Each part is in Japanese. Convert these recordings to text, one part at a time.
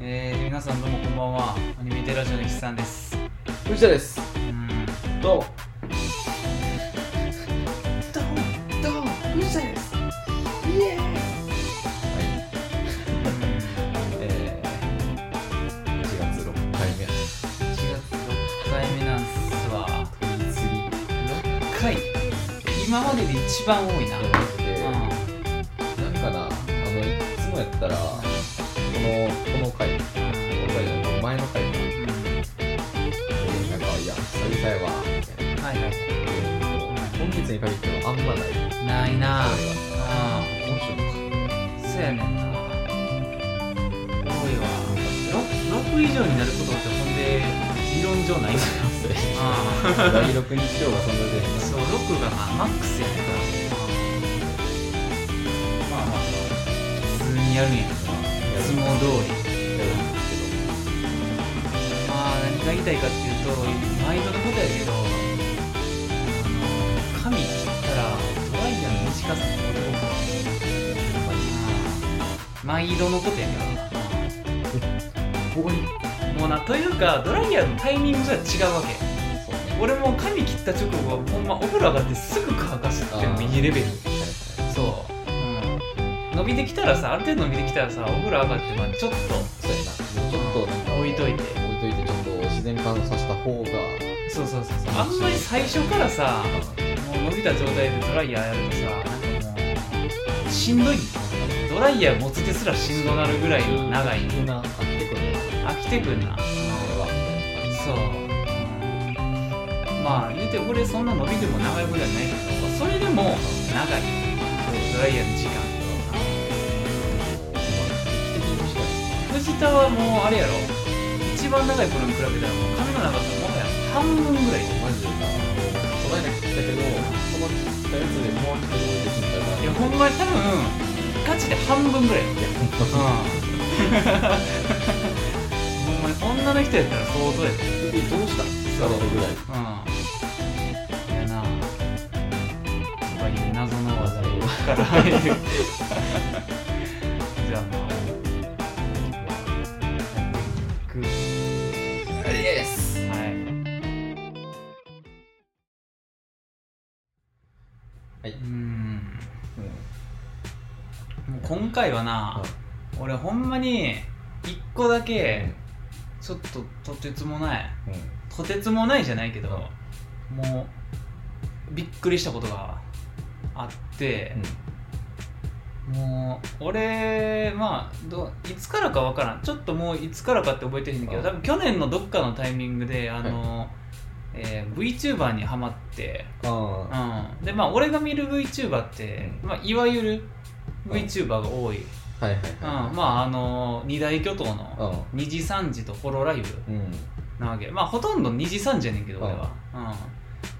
えー、皆さんどうもこんばんは。アニメテラジオの岸さんです。藤田です。うん。どう？もどう？どう？藤田です。イエーイ。えー、1月6回目。1月6回目なんすわ。取り次ぎ6回。今までで一番多いなあんまない。ないな。それがあ今週かそうやねんな。多いわ。6, 6以上になることってほんで理論上ない。んだよあ第6日曜がそんなであそう6がまあマックスやねんなまあまあまあ。普通にやるんやいつも通りやるんですまあ何が言いたいかっていうと毎度のことやけどライヤーの短さって毎度のことやけどけどここにもうなというかドライヤーのタイミングが違うわけそうね俺もう髪切った直後はほん。まお風呂上がってすぐ乾かすっていうのもいいレベルそう、うん、伸びてきたらさある程度伸びてきたらさお風呂上がってまあちょっとそうやなちょっとなん。か置いといて置いといてちょっと自然乾燥させた方がそうそうそうそうあん。まり最初からさもう伸びた状態でドライヤーやるとさしんどい。ドライヤー持つですらしんどなるぐらい長い。飽きてくるな。飽きてくんな、そう、うんまあ言うて俺そんな伸びても長いことはないけどそれでも長い。ドライヤーの時間。藤田はもうあれやろ。一番長い頃に比べたらもう髪の長さもはや半分ぐらい。マジで。さこの間切ったけどその切ったやつでもう一回できんからいやほんまに多分ガチで半分ぐらいやってる。うん。ほんまに女の人やったら相当やで首どうしたそうぐらいうんやなあ他に謎の技から入る俺ほんまに一個だけちょっととてつもない。とてつもないじゃないけど、もうびっくりしたことがあって、もう俺まあどいつからかわからん。ちょっともういつからかって覚えてへんけどうん多分去年のどっかのタイミングであの、えー VTuber にハマって、うん、でまあ俺が見る VTuber って、うん。まあ、いわゆる VTuber が多い、はいはいうんはまああの二大巨頭のい2時3時とホロライブうん。うんなわけ。まあほとんど2時3時やねんけど俺は、うん、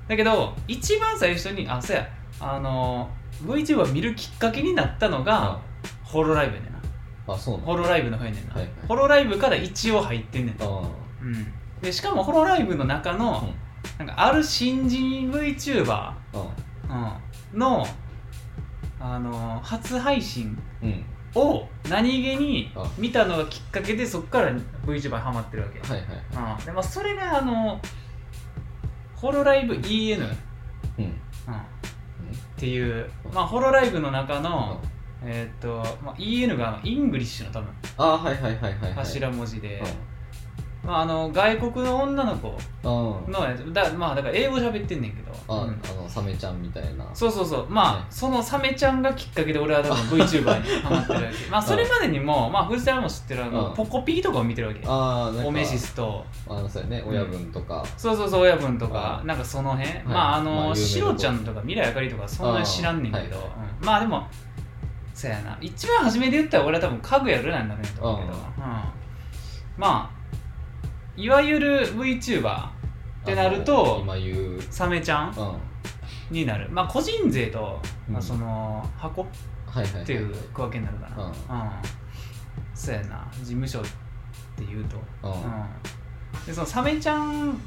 だけど一番最初にあそうや。あの VTuber 見るきっかけになったのが、ホロライブやねんな。あそうホロライブの方やねんな、はいはい。ホロライブから一応入ってんねん。うん、でしかもホロライブの中の、なんかある新人 VTuber、あうん、のあの初配信うんを何気にあ。見たのがきっかけでそっから VTuber にハマってるわけ、はいはいはうん。でまあ、それがあのホロライブ EN、うん、っいうん。ていう、まあ、ホロライブの中の、えーっとまあ、EN が English の多分。ああはいはいはいはいはい。頭文字で、うまあ、あの外国の女の子ん。のやつ。だ,、まあ、だから英語喋ってんねんけど、あうん。あのサメちゃんみたいな。そうそうそう。まあ、ね。そのサメちゃんがきっかけで俺は多分 VTuber にハマってるわけ。まあそれまでにも、まあ、藤田も知ってるあの、うん。ぽこピーとかを見てるわけ。ああなんかおめシスと。あのそうやね。親分とか。そうそうそう親分とか。うなんかその辺、い。まああの、まあ有名なシロちゃんとか未来あかりとかそんなに知らんねんけど、あー。はいうん。まあでもそうやな。一番初めで言ったら俺は多分家具やるなんだねと思うけど、ううんん。まあいわゆる VTuber ってなるあとの今言う。サメちゃんうん。になる。まあ個人税と、まあ、うんその箱っていう区分けになるかな。うん。うん。そうやな。事務所っていうと。うん。うん。でそのサメちゃん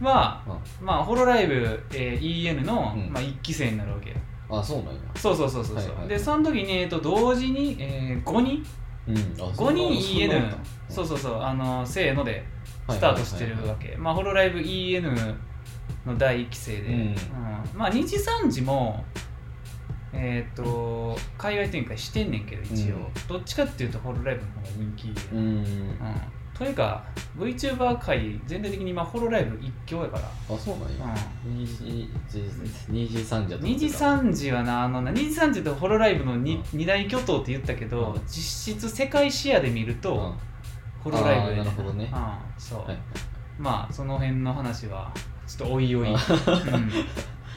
は、うん。まあ、ホロライブ、えー EN の、うん。まあ、1期生になるわけよ。あそうなんや。そうそうそうそうはいはいでその時に、えー、と同時に、えー5人うん。あ5人 EN そうそうそうあのせーのでスタートしてるわけ。まあホロライブ EN の第1期生で、うん。うん。まあ2時3時もえっ、と海外展開してんねんけど一応、うん。どっちかっていうとホロライブの方が人気、ううん。んというか VTuber 界全体的に今ホロライブ一強やから、あそうなんや。2時2時3時やと思2時ってた。3時はなあのな2時3時とホロライブの 2,、うん。二大巨頭って言ったけど、うん。実質世界視野で見ると、うん。ホロライブやなるほどね。うん、そう、はい。まあその辺の話はちょっとおいおい、あうん、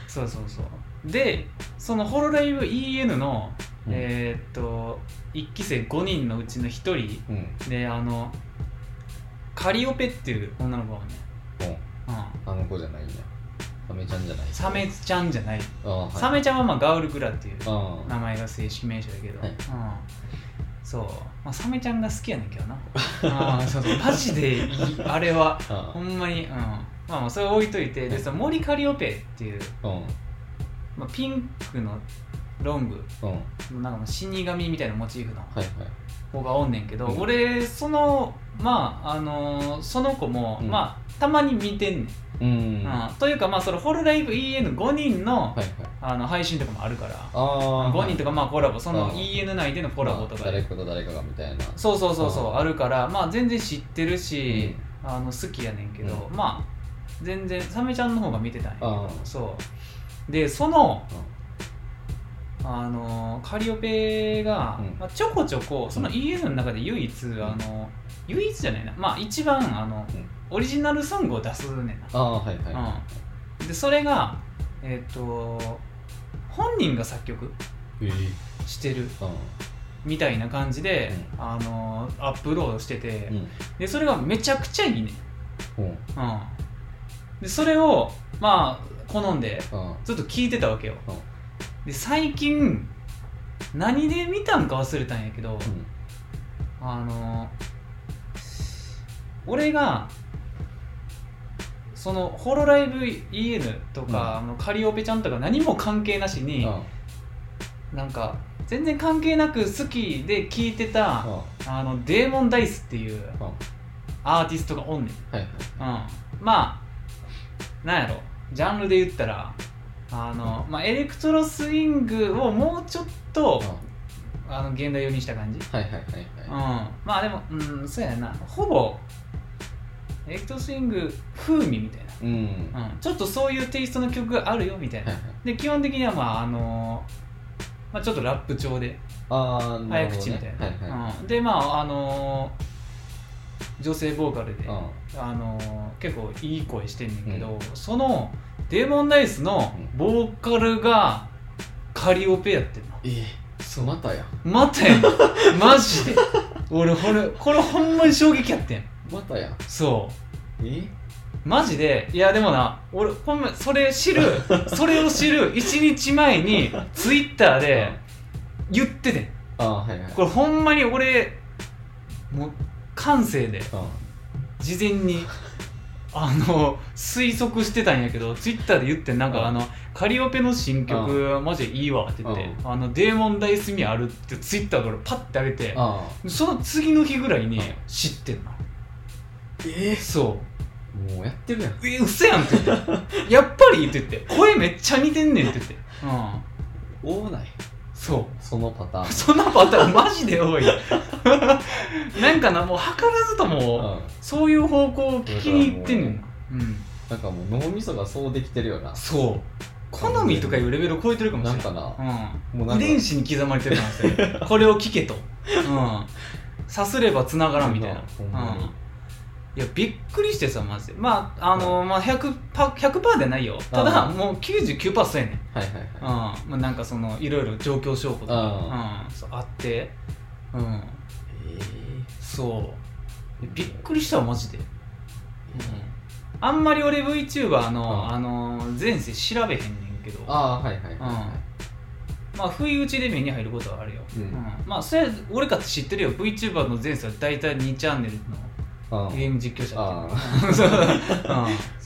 そうそうそう。でそのホロライブ EN の、うん。えーっと1期生5人のうちの1人うん。であのカリオペっていう女の子がね、うん。うん、あの子じゃないんやサメちゃんじゃない。サメちゃんじゃない、あはい。サメちゃんはまあガウルグラっていうあ名前が正式名称だけど、はい。うん、そう、まあ、サメちゃんが好きやねんけどな。あー そうそう。マジでいい。あれは。あほんまに。うん。まあまあそれ置いといて。でその森カリオペっていう、うん。まあ、ピンクのロングうん。はいなんかもう死神みたいなモチーフのはい子がおんねんけど、うん。俺そのまああのーその子も、うん。まあたまに見てんねん、うん。うん。はというかまあそのホロライブ EN5 人の,、いはい。あの配信とかもあるから。ああ5人とかまあコラボ。そのうん EN 内でのコラボとか誰かと誰かがみたいな。そうそうそうそううんあるからまあ全然知ってるし、あの好きやねんけど、うまあ全然サメちゃんの方が見てたんやけどうんそう。でそのあのカリオペが、うん。まあ、ちょこちょこその EN の中で唯一、あの唯一じゃないな。まあ一番あの、うん。オリジナルソングを出すね。んなああはいはい。でそれがえっ、と本人が作曲してるうみたいな感じで、うあのアップロードしてて、ん。でそれがめちゃくちゃいいね、うんうん。うん、でそれをまあ好んでうん。ずっと聞いてたわけよ。うんで最近何で見たんか忘れたんやけど、あの俺がそのホロライブ EN とか、あのカリオペちゃんとか何も関係なしに、なんか全然関係なく好きで聴いてた、あの DEMONDICE っていううん。うんアーティストがおんねん、はいはい。うん、まあなんやろ。ジャンルで言ったらあの、まあ、エレクトロスイングをもうちょっとあの現代用にした感じ、はいはいはいうん、はまあでもうんそうやな。ほぼエレクトロスイング風味みたいいうん。な、うん、ちょっとそういうテイストの曲があるよみたいな、はいはい。で基本的にはまああのまあ、ちょっとラップ調で。ああ早口みたいな、はいはい。うん、でまああの女性ボーカルで、うん。あの結構いい声してんねんけど、そのデーモンダイスのボーカルがカリオペやってんの。えそうまたや。またやん。マジで。俺これこれほんまに衝撃やってん。またや。そう。え？マジで。いやでもな俺ほんまそれ知る それを知る1日前にツイッターで言っててん。ああはいはい。これほんまに俺もう感性で。うん。事前にあの推測してたんやけどツイッターで言ってんなんうん。かあのカリオペの新曲マジでいいわって言ってあのデーモンダイス味あるってツイッターで俺パッてあげてあその次の日ぐらいにうん。知ってんなえ？そえもうやってるやん。うえ嘘やんって言って。やっぱりって言って声めっちゃ似てんねんって言って。うん。多ないそう。そのパターン。そんなパターンマジで多い。なんかなもう図らずともうん。そういう方向を聞きに行ってんねんなうん。なんかもう脳みそがそうできてるよな。そう。好みとかいうレベルを超えてるかもしれないなんかな。うん、もうなんか。遺伝子に刻まれてるかもしれないこれを聞けと、うん、さすればつながらんみたいな、ほんまに。うん、いやびっくりしてさマジで。まああの、まあ、100%, パ100ではないよ。ただうんもう99%そうやねん。はいはいはい。うん。まあ、なんかそのいろいろ状況証拠とか、うん。うん、そうあって、うん、え。そう。びっくりしたわマジで、うん、あんまり俺 VTuber の,、うん。あの前世調べへんねんけど。ああはいはいはいはいまあ不意打ちで目に入ることはあるよ、うん。まあそれ俺かって知ってるよ。VTuber の前世は大体2チャンネルのあゲーム実況者あっ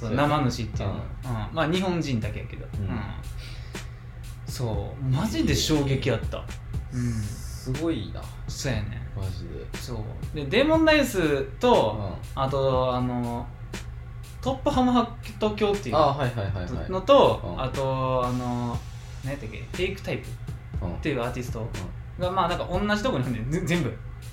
ていう生主っていうの、まあ日本人だけやけど、うん。そう。マジで衝撃やった。うん。すごいな。そうやねマジで。そう。でデーモンダイスと、あとあのトップハムハット教っていうのと、うん。あとあの何やったっけ？テイクタイプ。うん。っていうアーティストがまあなんか同じとこに全部。あ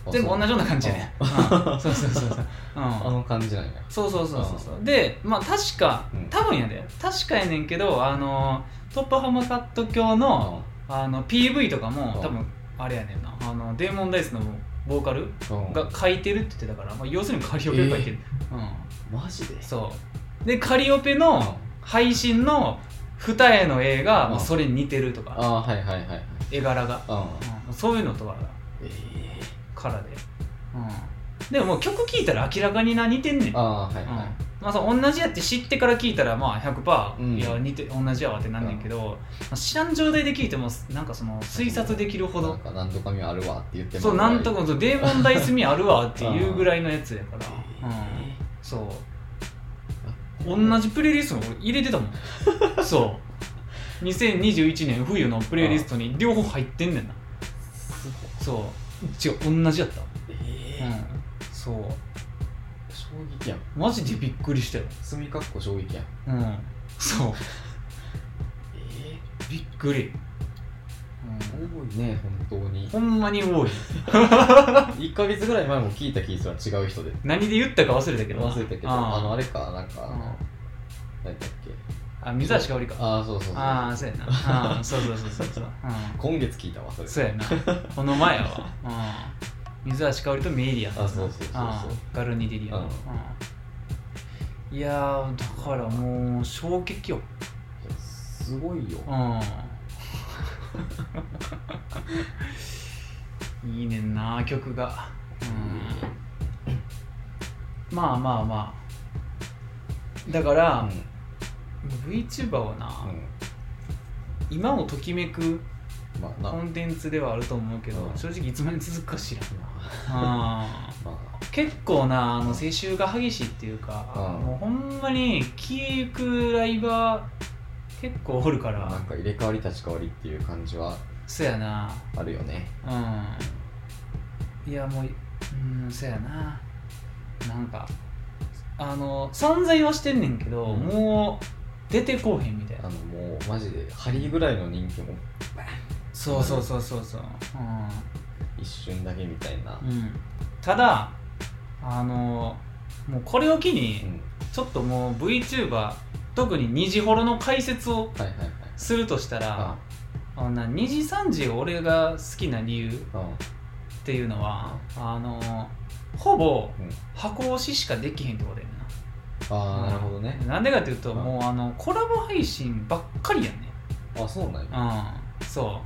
全部同じような感じやねうん。そうそうそうそう、うん、あの感じなんや。そうそうそうそうそう。でまあ確かうん。多分やで。確かやねんけどあのトップハムカット教のあの PV とかもうん。多分あれやねんな。あのデーモンダイスのボーカルうん。が書いてるって言ってたから、まあ、要するにカリオペが書いてる、マジで？うんそう。でカリオペの配信の二重の絵が、まあ、それに似てるとか。ああはいはいはいはい。絵柄が、うん。うん。そういうのとかええからで、うん、でももう曲聴いたら明らかにな似てんねん。ああはいはい。うん。まあ、そう同じやって知ってから聞いたらまあ100%、うん。いや似て同じやわってなんねんけど、まあ知らん状態で聞いてもなんかその推察できるほど。なんとかみあるわって言っても。そうなんとかかそうデーモンダイス味あるわっていうぐらいのやつやから、うん、えそう。同じプレイリストに俺入れてたもん。そう。2021年冬のプレイリストに両方入ってんねんな。そう違う同じやった。ええうん。そう。衝撃やん。マジでびっくりしたよ。墨かっこ衝撃やん。うん。そう。えびっくり、え多いね本当に。ほんまに多い。1ヶ月ぐらい前も聞いた気すら違う人で。何で言ったか忘れたけど忘れたけど。ああのあれかなんかあうん。の何だっけあ水橋かおりか。ああそうそうそう。ああそうやな。ああ そうそうそうそうそう、う今月聞いたわそれ。ん、そうやな。この前やわ、うん、水橋かおりとメイリアンあそうそうそうそう。ガルニデリアン、うん。うん。いやーだからもう衝撃よ。すごいよ。うん。いいねんな曲が、うん、まあまあまあ。だから、VTuber はな、うん。今をときめくまあな。コンテンツではあると思うけど、うん。正直いつまで続くか知らん まあ。結構なあの青春が激しいっていうか、うん。もうほんまに消えゆくライバー結構おるから。なんか入れ替わり立ち替わりっていう感じは。そやな。あるよね。うん。いやもううんそやな。なんかあの存在はしてんねんけど、うん。もう出てこうへんみたいな。あのもうマジでハリーぐらいの人気も。そうそうそうそうそう。一瞬だけみたいな。うん、うん、ただあのもうこれを機にうん。ちょっともう VTuber 特に二次ホロの解説をはいはいはい。するとしたらああのな2時3時が俺が好きな理由っあていうのはあのほぼうん。箱押ししかできへんってことやなああなるほどね。なんでかっていうとうんもうあのコラボ配信ばっかりやねあそうなんや。うん。そ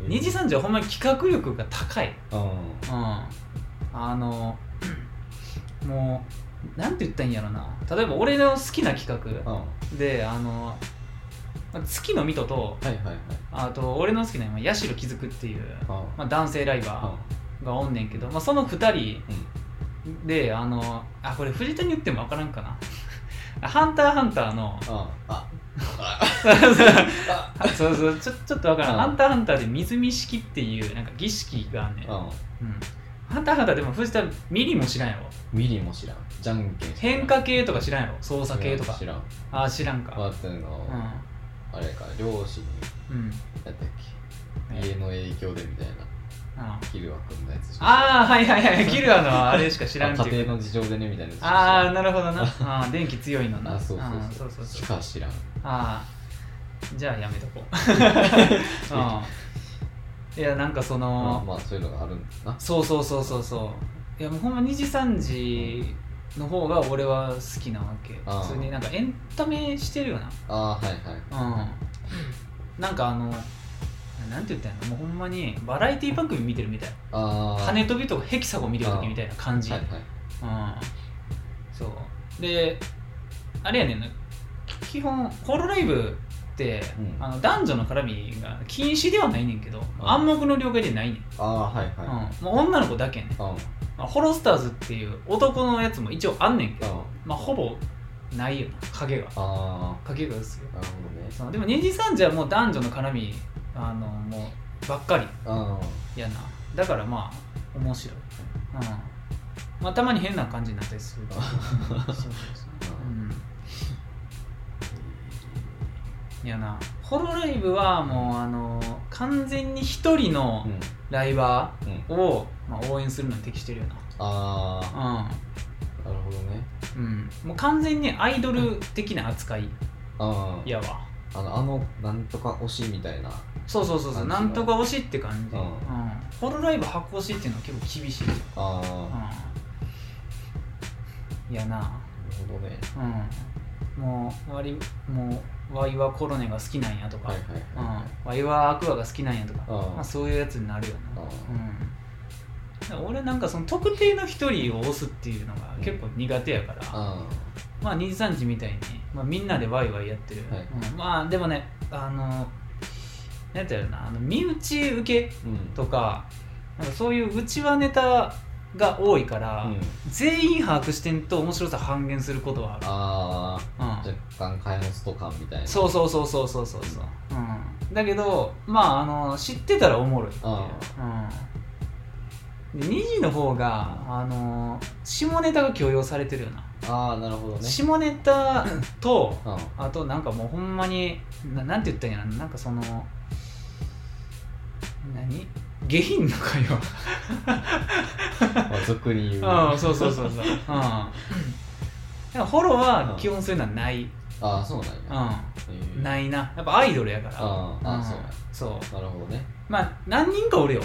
う。2時3時はほんまに企画力が高い。うん。うん。あの もうなんて言ったんやろな。例えば俺の好きな企画うん。はであの月のミトといはいはい。あと俺の好きな八代気づくっていう、あまあ、男性ライバーがおんねんけど、まあ、その2人うんであのあこれ藤田に言っても分からんかな。ハンターハンターの。ああ そうそうちょちょっと分からん、うん。ハンターハンターで水見式っていうなんか儀式がねん、あうん、ハンターハンターでも藤田ミリも知らんやろ。ミリも知らん。じゃんけん。変化系とか知らんやろ。操作系とか。知らんあ知らんか。あっていうのあれか漁師にうん、うん、やったっけ。家の影響でみたいな。あキルア君のやつあーはいはいはい。キルアのあれしか知らんっていう。家庭の事情でねみたいなああなるほどな。あー電気強いのな。あそうそうそう。しか知らん。ああじゃあやめとこう。うん。いやなんかそまあの、まあそういうのがあるんだな。そうそうそうそうそう。いやもうほんま2時3時の方が俺は好きなわけ。ああ普通になんかエンタメしてるよああはいはい。なうん。なんかあのなんて言ったんやろ？もうほんまにバラエティ番組見てるみたいああ羽飛びとかヘキサゴン見てる時みたいな感じ、はいはいうん。そう。であれやねんな。基本ホロライブって、うん。あの男女の絡みが禁止ではないねんけど、ん。暗黙の了解でないねん、ああはいうん。はいもう女の子だけやねん、うん。まあ、ホロスターズっていう男のやつも一応あんねんけど、うん。まあほぼないよな。影が。あ影が薄いあなるほどね。そう。でも2時3時はもう男女の絡みあのもうばっかり。あやな。だからまあ面白い、うん。まあ、たまに変な感じになったりする。けどそうそうそう、うん、いやな。ホロライブはもうあの完全に一人のうん。ライバうん。ーを、まあ、応援するのに適してるよあな。あなるほどね。うん、うん、もう完全にアイドル的な扱い。ああやわあのあのなんとか推しみたいな。そうそうそうそう。なんとか推しって感じ、ううん。んホロライブ箱推しっていうのは結構厳しい、ああうん、いやな。なるほどね。うん。もう割もうワイはコロネが好きなんやとか、はいはいうんはい、ワイはアクアが好きなんやとか、あまあ、そういうやつになるよあな、うん。俺なんかその特定の一人を押すっていうのが結構苦手やから、あまあ23時みたいに、まあ、みんなでワイワイやってる、はい。うんまあでもねあのなんていうのなあの身内受けうん。とかなんかそういう内輪ネタが多いから、うん。全員把握してんと面白さ半減することはある、うん。ああ若干蚊帳の外感みたいな。そうそうそうそうそうそう。そう、う。ん、だけどまああの知ってたらおもろいっていう、うん、で2時の方があの下ネタが許容されてるよな、ああなるほどね。下ネタとうん。あとなんかもうほんまにななんて言ったんやろな。んかその何？下品な会話。まあ俗に言う。うんそうそうそうそう。うん。だからフォローは基本そういうのはない、ああそうなんや。うん、ないな。やっぱアイドルやから。あああん。そうや。そう。なるほどね。まあ何人かおるよ。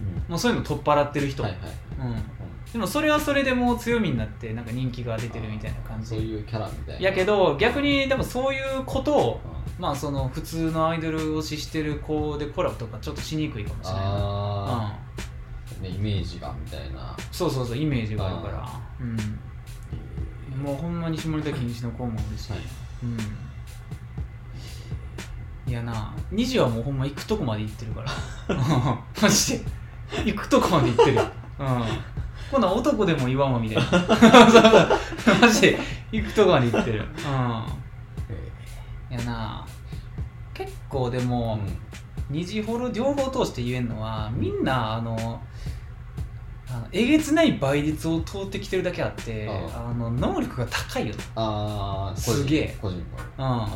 うん。もうそういうの取っ払ってる人、はいはい。うん、でもそれはそれでもう強みになってなんか人気が出てるみたいな感じ。そういうキャラみたいな。やけど逆にでもそういうことをうん。まあその普通のアイドル推ししてる子でコラボとかちょっとしにくいかもしれない。なああねイメージがみたいな。うん、そうそうそうイメージがあるから。うん。もうほんまに下ネタ禁止の子もおるし、はい。うん。いやな2時はもうほんま行くとこまで行ってるから。マジで。行くとこまで行ってる。よ、うん、こんなん男でも言わんわみたいな。マジで行くとこまで行ってる、うん、いやな。結構でうも、ん。二次フォロ両方通して言えるのはみんなあのあのえげつない倍率を通ってきてるだけあってああ。の能力が高いよああすげえ。個人の。な、うん、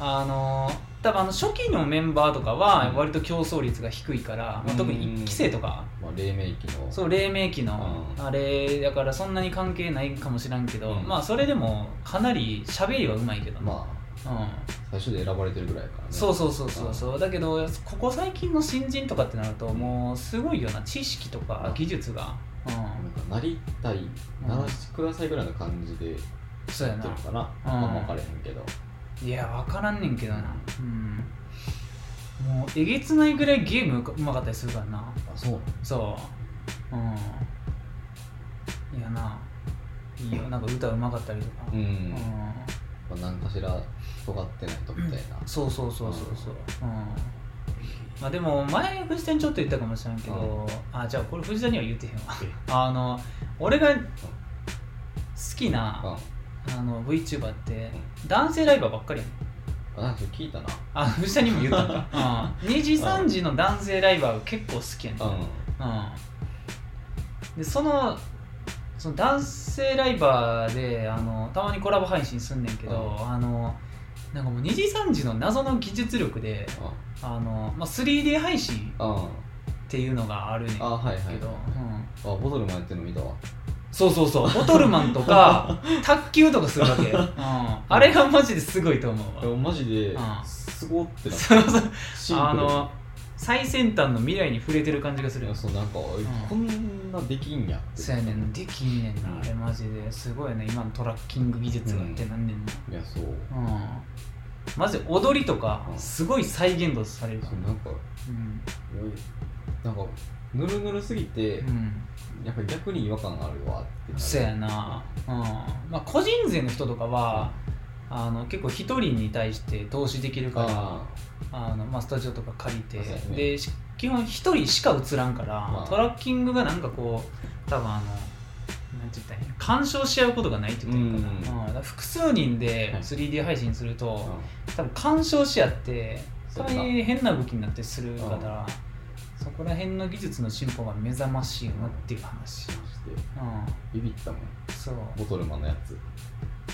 あの多分あの初期のメンバーとかはうん。割と競争率が低いから、まあ、特に1期生とか、まあ黎明期の。そう黎明期のうん。あれだからそんなに関係ないかもしらんけど、うん。まあそれでもかなり喋りはうまいけどな、まあうん、最初で選ばれてるぐらいやからね。そうそうそうそうそう。だけどここ最近の新人とかってなるともうすごいよな知識とか技術が、うなんかなりたい。ならしてくださいぐらいの感じでやってるのかな。うん。あんま分かれへんけどいや分からんねんけどな。うん。もうえげつないぐらいゲームうまかったりするからな。あそう。そう。うん。いやな。いいよ。なんか歌うまかったりとか。うん、うん。まあ、何かしら尖ってないとみたいな、そうそうそうそうそう。うん。まあでも前藤田にちょっと言ったかもしれんけど、あじゃあこれ藤田には言ってへんわ。あの俺が好きなあの VTuber って男性ライバーばっかりやねん。あなんかそれ聞いたな。あ藤田にも言ったんだ、うん、2時3時の男性ライバーが結構好きやねん、うん。うん、でそのその男性ライバーであのたまにコラボ配信すんねんけど、うあのなんかもう2時3時の謎の技術力であの、まあ、3D 配信うん。うんっていうのがあるねんけど、あはいはいはい。うん、あボトルもやってるの見たわそうそうそう。ボトルマンとか 卓球とかするわけ、うん、あれがマジですごいと思うわ。でもマジでうん。すごってなそうそあの最先端の未来に触れてる感じがする。そうなんか、こんなできんやって。そうやねんできんねんな、うん。あれマジですごいね。今のトラッキング技術がってなんねんな、いやそう。うん。マジで踊りとかうん。すごい再現度される。かうなんかうん、なんかぬるぬるすぎて、うん、やっぱり逆に違和感あるわってそうやな、うん。まあ、個人税の人とかは、あの結構一人に対して投資できるからああ。の、まあ、スタジオとか借りて、ね。でし基本一人しか映らんから、まあ。トラッキングがなんかこう多分あのなんて言ったらいいの干渉し合うことがないって言ったらいいかな、うんうん複数人ではい。3D 配信すると、あ多分干渉し合って大変な動きになってするから、そこら辺の技術の進歩が目覚ましいなっていう話マジでうん。ビビったもん。そう。ボトルマンのやつ。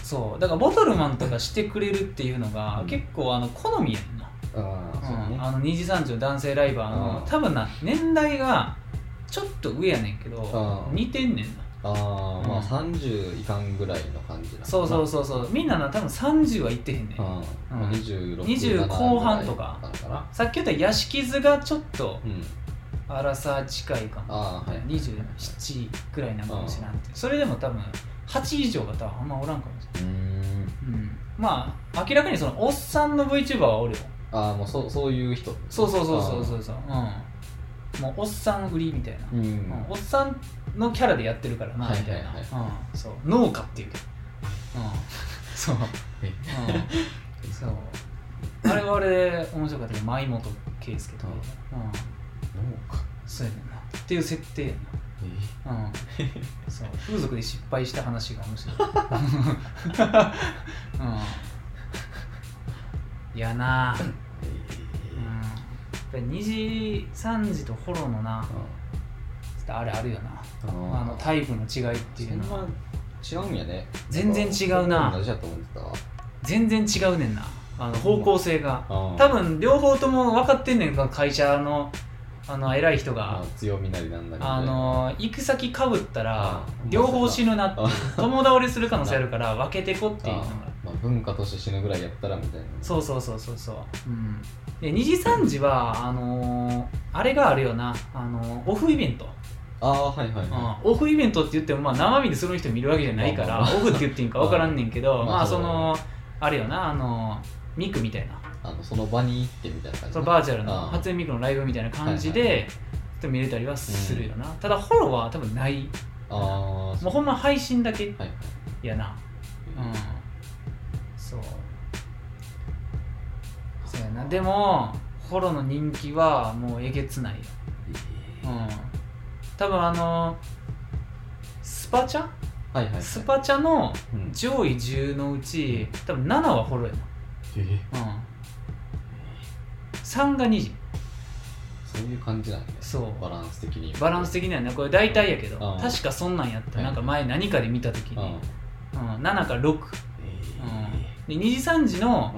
そう。だからボトルマンとかしてくれるっていうのが、うん。結構あの好みやんな、ああそうあの2時3時の男性ライバーの、うん。多分な年代がちょっと上やねんけど、うん。似てんねんなああまあうん。30いかんぐらいの感じなそうそうそうそう。みんなな多分30はいってへんねん、うん、まあ、26 20後半とか。さっき言った屋敷図がちょっとうん。荒さ近いかも、はい。27ぐらいなんかもしれんって。それでも多分8以上が多分あんまおらんかもしれない、うん、まあ明らかにそのおっさんの VTuber はおるよ。ああもうそそういう人。そうそうそうそうそうそう。うんもうおっさん売りみたいな、うん、うんおっさんのキャラでやってるからなはいみたいな、はい。はいうん、そう。農家っていう。うん、そう、えうん、そう。あれはあれ面白かったけど舞本圭介とか、うん、農家？そうやねんな。っていう設定やえな、うん、そう。風俗で失敗した話が面白い、うん、やなうんぱり2時3時とホロのなあれあるよな。ああのタイプの違いっていうの。は違うんやね。全然違うな。同じだと思ってた。わ全然違うねんな。あの方向性が。あ多分両方とも分かってんねんか会社のあの偉い人が。まあ強みなりなんなりみたいなあの行く先かぶったらあ両方死ぬなってあ友倒れする可能性あるから 分けてこっていうのが文化として死ぬぐらいやったらみたいな。そうそうそうそうそう、うん、で2時3時はあのーあれがあるよな、あのーオフイベント、ああはいはいうん。はオフイベントって言っても、まあ、生身でその人見るわけじゃないから、まあまあ。まあオフって言っていいんか 分からんねんけど、まあまあそのあれよな。あのミクみたいな。あのその場に行ってみたいな感じそのバーチャルの初音ミクのライブみたいな感じはいはいで、ちょっと見れたりはするよな、ただフォローは多分ない。ああもうほんま配信だけはいはい。やな。うんそう。そうやな。でもフォローの人気はもうえげつないよ。うん。多分あのスパチャ？はいはいはい。スパチャのうん。上位10のうち多分7はフォローやえなうん。3が2時そういう感じなんやね。そう。バランス的に。バランス的にはねこれ大体やけど。うん。確かそんなんやった。はい。なんか前何かで見た時うん。に、うん、7か6、うん、で2時3時の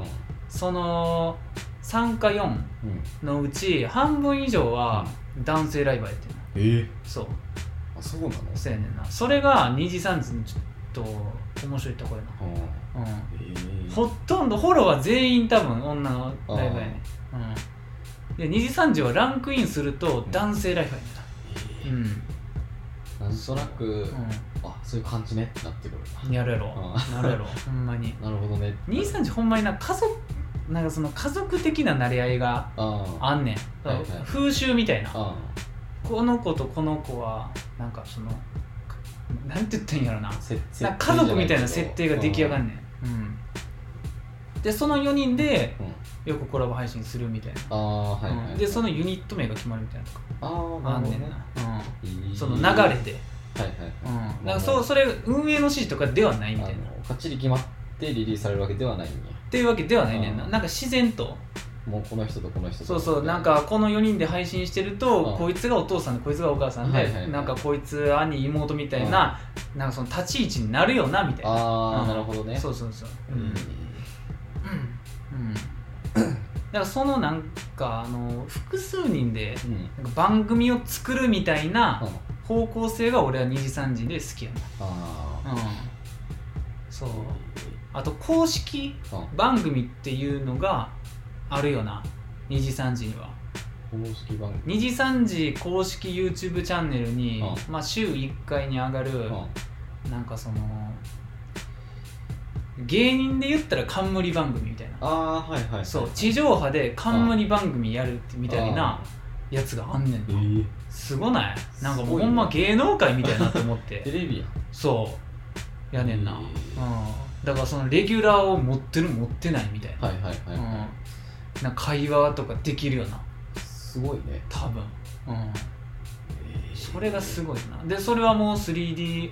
その3か4うん。うんのうち半分以上は男性ライバーやってるの。ええそう。あそうなの？そうやねんな。それが2時3時のちょっと面白いところやうん。な、うん、ええほとんどフォローは全員多分女のライバーやねうん。で2時3時はランクインすると男性ライバーやねんな。うんなんとなくうあそういう感じねってなってくる。んやるやろ。うなるやろ。ほんまに。なるほどね。2 3時ほんまにな家族なんかその家族的な馴れ合いがあんねん、はいはい。風習みたいな。あこの子とこの子はなんかそのなんて言ったんやろな。な家族みたいな設定が出来上がるんねん、うん、でその4人でうんよくコラボ配信するみたいな、ああはいはいうん。でそのユニット名が決まるみたいなとかあああんねんな。うん、その流れで、はいはいうん、からそうそれ運営の指示とかではないみたいな。かっちり決まってリリースされるわけではないんや。っていうわけではないねんな。うん。なんか自然と。もうこの人とこの人と。そうそう。なんかこの4人で配信してると、うん。こいつがお父さんでこいつがお母さんで、はいはいはい。なんかこいつ兄妹みたいな,、なんかその立ち位置になるよなみたいな。ああ、うんなるほどね。そうそうそう。うんからそのなんかあの複数人でうん。なんか番組を作るみたいなうん。方向性が俺は2時3時で好きやあなうん。そう。あと公式番組っていうのがあるよな。2時3時には。公式番組。2時3時公式 YouTube チャンネルに、うまあ、週1回に上がる、うん。なんかその芸人で言ったら冠番組みたいな。ああはいはいはいそう地上波で冠番組やるってみたいなやつがあんねんえなー、すごない？なんかもうほんま芸能界みたいなと思っテてレビやん。そう。やねんな、へうん、だからそのレギュラーを持ってる持ってないみたいな,、はいはいはい、うん。は、なんか会話とかできるよな。すごいね。多分、うん、えそれがすごいな。でそれはもう 3D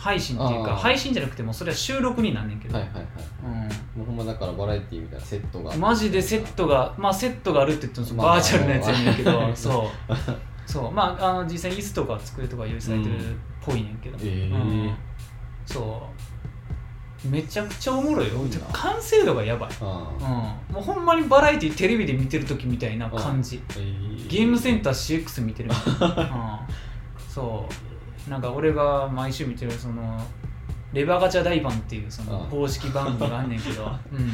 配信っていうか配信じゃなくてもそれは収録になんねんけど、はいはいはい。うん。もうほんまだからバラエティーみたいなセットが。マジでセットがまあセットがあるって言ってもバーチャルなやつやねんけど、まあそう。そう。まああの実際に椅子とか机とか用意されてるっぽいねんけど、えー。うん。そう。めちゃくちゃおもろいよ。完成度がやばい、あうん、もうほんまにバラエティテレビで見てる時みたいな感じ、えー。ゲームセンター CX 見てるみたいな、うん、そうなんか俺が毎週見てるそのレバーガチャ大盤っていうそのうん。公式番組があんねんけど、うん、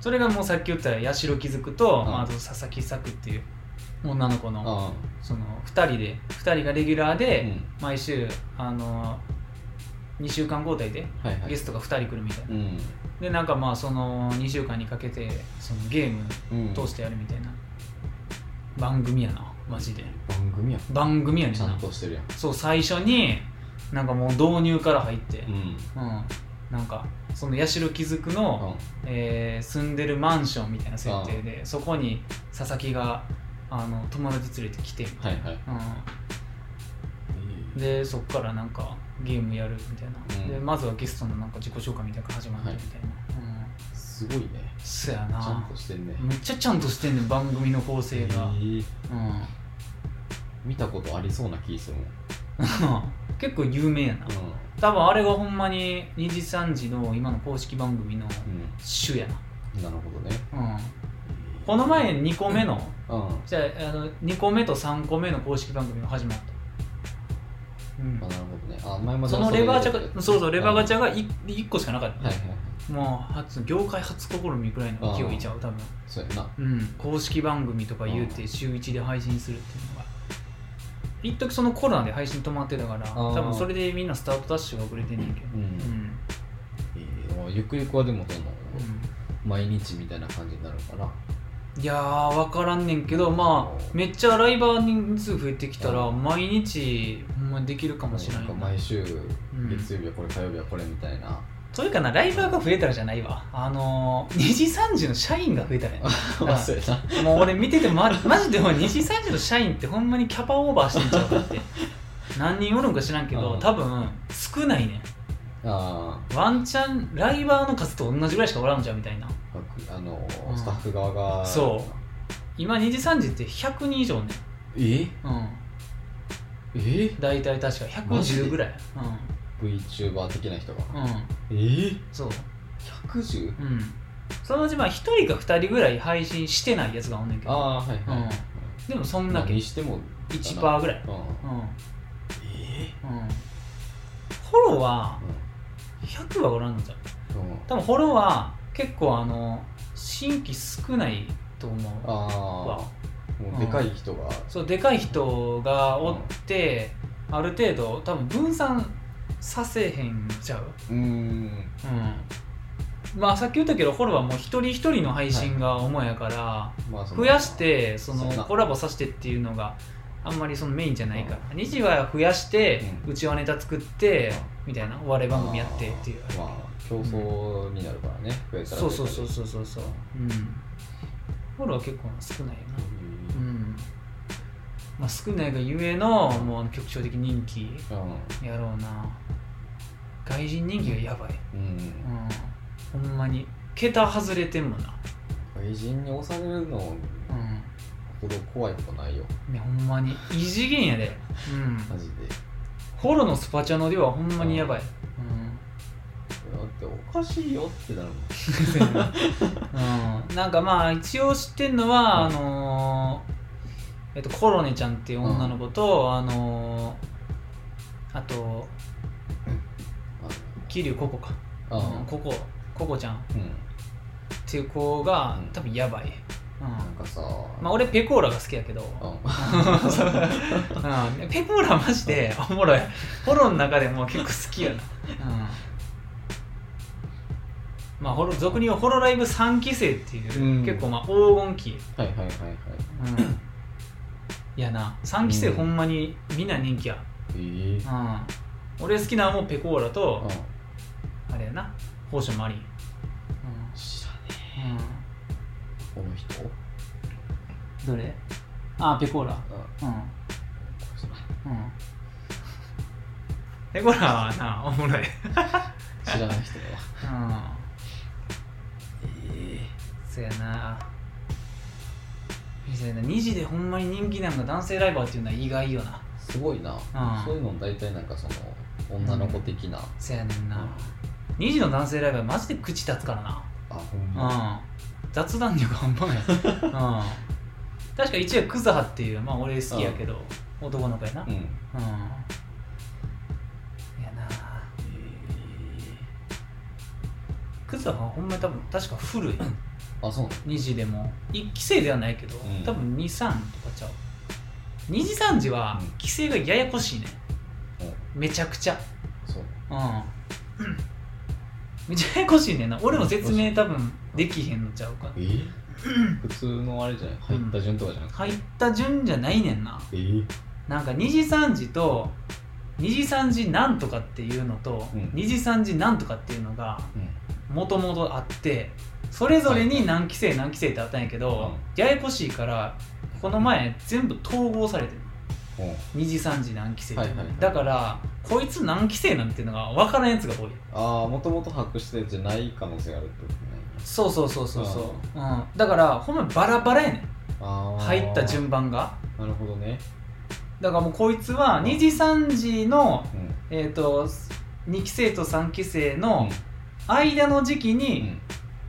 それがもうさっき言った八代気づくと、うん。まあ、あと佐々木咲っていう女の子のあその2人で2人がレギュラーで、うん。毎週あの2週間交代ではいはい。ゲストが2人来るみたいな、うん。でなんかまあその2週間にかけてそのゲームうん。通してやるみたいな番組やなマジで。番組やん。番組やねんちゃんなとしてるやん。そう最初になんかもう導入から入ってうん。うん、なんかその八代気づくの、えー住んでるマンションみたいな設定でそこに佐々木があの友達連れてきて、はいはい。うん、でそっからなんかゲームやるみたいな、うん。でまずはゲストのなんか自己紹介みたいなのが始まってみたいな、うんすごいね。そやちゃんなとしてんね。めっちゃちゃんとしてんねん番組の構成が、えーうん見たことありそうな気するもん。結構有名やな。多分あれがほんまに2時3時の今の公式番組のうん、主やうん、なるほどね。な、うん、この前2個目のうん。じゃああの2個目と3個目の公式番組が始まった、うん。あなるほどね。あ前までそはのレバーガチャがそうそうレバーガチャャが 1, 1個しかなかった、はいはいもう初業界初試みくらいの勢いちゃう多分。そうやな。うん。公式番組とか言うて週1で配信するっていうのが一時そのコロナで配信止まってたからー。多分それでみんなスタートダッシュが遅れてんねんけど。うん。うん。ゆくゆくはでもその毎日みたいな感じになるのかな。うんいやー分からんねんけどまあめっちゃライバー人数増えてきたらうん。毎日ほんまにできるかもしれない毎週ん。月曜日はこれ火曜日はこれみたいな、それかなライバーが増えたらじゃないわ。あのー、2時3時の社員が増えたね。もう俺見ててまマジでも2時3時の社員ってほんまにキャパオーバーしてんちゃうかって。何人おるんか知らんけどうん。多分少ないね。あワンチャンライバーの数と同じぐらいしかおらんじゃんみたいな。ああの、うん。スタッフ側が。そう。今2時3時って100人以上ね。え？うん。え？大体確かマジで？110ぐらい VTuber 的な人が。うん。うんえー、そう。110? うん。そのうちまあ1人か2人ぐらい配信してないやつがおんねんけど。ああはいはい、うん。でもそんだけ。何しても。1%ぐらい。うん。うん。えうんフォローは100はおらんのじゃんーうん。多分フォローは結構あの新規少ないと思うあわ。あもうでかい人が、そうでかい人がおって、ある程度多分分散させへんちゃう？うーん。うん。まあさっき言ったけどフォローはもう一人一人の配信が主やから、まあその増やしてそのコラボさせてっていうのがあんまりそのメインじゃないから、2時は増やして、ううちはネタ作って、みたいなお笑い番組やってっていう。まあ競争になるからね、増えたらそうそうそうそうそうそう。うん。フォローは結構少ないよな。うんまあ少ないがゆえのもう局長的人気うやろうな。外人人気がやばい、ん、うん。うん、ほんまに。桁外れてんもんな。外人に押されるのうほど怖いことないよ。ん。ねほんまに。異次元やで。うん。マジで。フォローのスパチャの量はほんまにやばい。だっておかしいよってなるもん。うん、うん、なんかまあ一応知ってんのは、あのーえっとコロネちゃんっていう女の子と、あのーあと桐生ココか。あうん、ココココちゃん。っうん。ていう子がうん。多分やばい、うん。なんかさまあ俺ペコーラが好きやけど、うん。うん、ペコーラマジでおもろい。フォローの中でも結構好きやな、うん、まあホロ俗に言うホロライブ3期生っていう、うん。結構まあ黄金期、はいはいはいはい。うん、いやな。3期生うん。ほんまにみんな人気や、ええ。うん、俺好きなもうペコーラと、うん。あれやな。宝生マリン、知らねうんうん、え。この人？どれ？あペコーラ。うん。うん。うん。ペコーラはなおもろい。知らない人だわ。うん。そやなそうやな2時でほんまに人気なんが男性ライバーっていうのは意外よな。すごいな、ん。そういうの大体なんかその女の子的な、そやねんな。2時の男性ライバーマジで口立つからな。あほん。うんま、雑談力半端ない、うん、確か一応クズハっていうまあ俺好きやけど、男の子やな。うん、うん。いやな。クズハはほんまに多分確か古いあそうなの？2時でも。1期生ではないけど、うん。多分23とかちゃう。2時3時はうん。規制がややこしいね。めちゃくちゃ。そう。うん。めちゃややこしいねんな。俺も説明多分できへんのちゃうかえ？普通のあれじゃない？入った順とかじゃなくて、入った順じゃないねんな。え？ーなんか2時3時と2時3時なんとかっていうのと、うん。2時3時なんとかっていうのがうん。もともとあってそれぞれに何期生何期生ってあったんやけど、ややこしいからこの前全部統合されてる。う。ん2時3時何期生はいはいはい。だからこいつ何期生なんていうのが分からんやつが多い。ああもともと把握してじゃない可能性があるってことね。そうそうそうそうそう、うん、だからほんまにバラバラやねん。ああ入った順番が。なるほどね。だからもうこいつは2時3時の、うん。えー、と2期生と3期生のう間の時期ん。に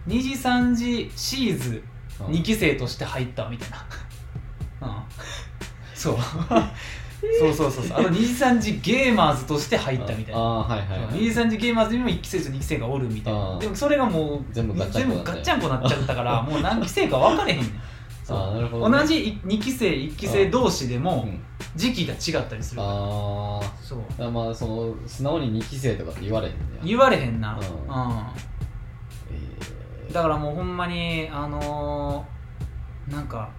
2時3時シーズうん。2期生として入ったみたいな、うん、そう。そうそうそうそう。あと2時3時ゲーマーズとして入ったみたいな。ああはいはい、はい、2時3時ゲーマーズにも1期生と2期生がおるみたいあなー。でもそれがもう全部ガッチャンコなっちゃったから もう何期生か分かれへんねん。なるほどね。同じ2期生1期生同士でもうん。時期が違ったりするああそう。まあその素直に2期生とかって言われへんねや。言われへんな、うん。うん。えーだからもうほんまにあのー、なんか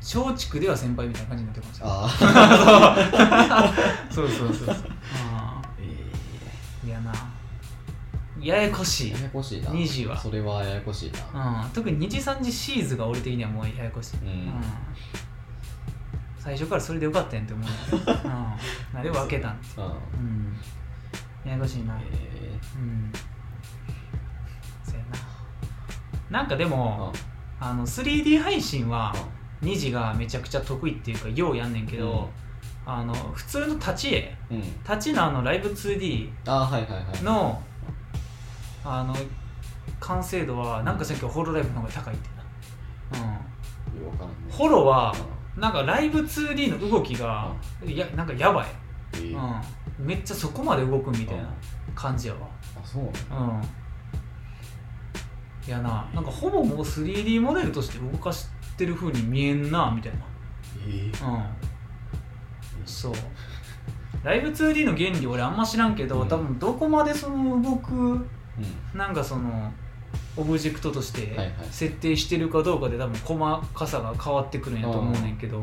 松竹では先輩みたいな感じになってましたあ そうそうそうそう。あうんいやな。ややこしい。や、やこしいな。2時は。それはややこしいな。うん、特に2時3時シーズが俺的にはもうややこしい、うん。最初からそれでよかったやんって思う。んだけど、うん、で分けたんってうん。うん。ややこしいな、えうん。そうやななんかでーも、あの 3D 配信は2時がめちゃくちゃ得意っていうかようやんねんけど、あの普通の立ち絵うん。うん立ちのあのライブ 2D ああはいはいはい。のあの完成度はなんかさっきホロライブの方が高いってな、うん、からんね。ホロはなんかライブ 2D の動きがやなんかやばい、えー。うん、めっちゃそこまで動くみたいなうん。感じやわ。あそうなうん。のいやな。なんかほぼもう 3D モデルとして動かしてる風に見えんなみたいえー。なうん。そう。ライブ 2D の原理俺あんま知らんけど、うん。多分どこまでその動くうん。なんかそのオブジェクトとしてはいはい。設定してるかどうかで多分細かさが変わってくるんやと思うねんけど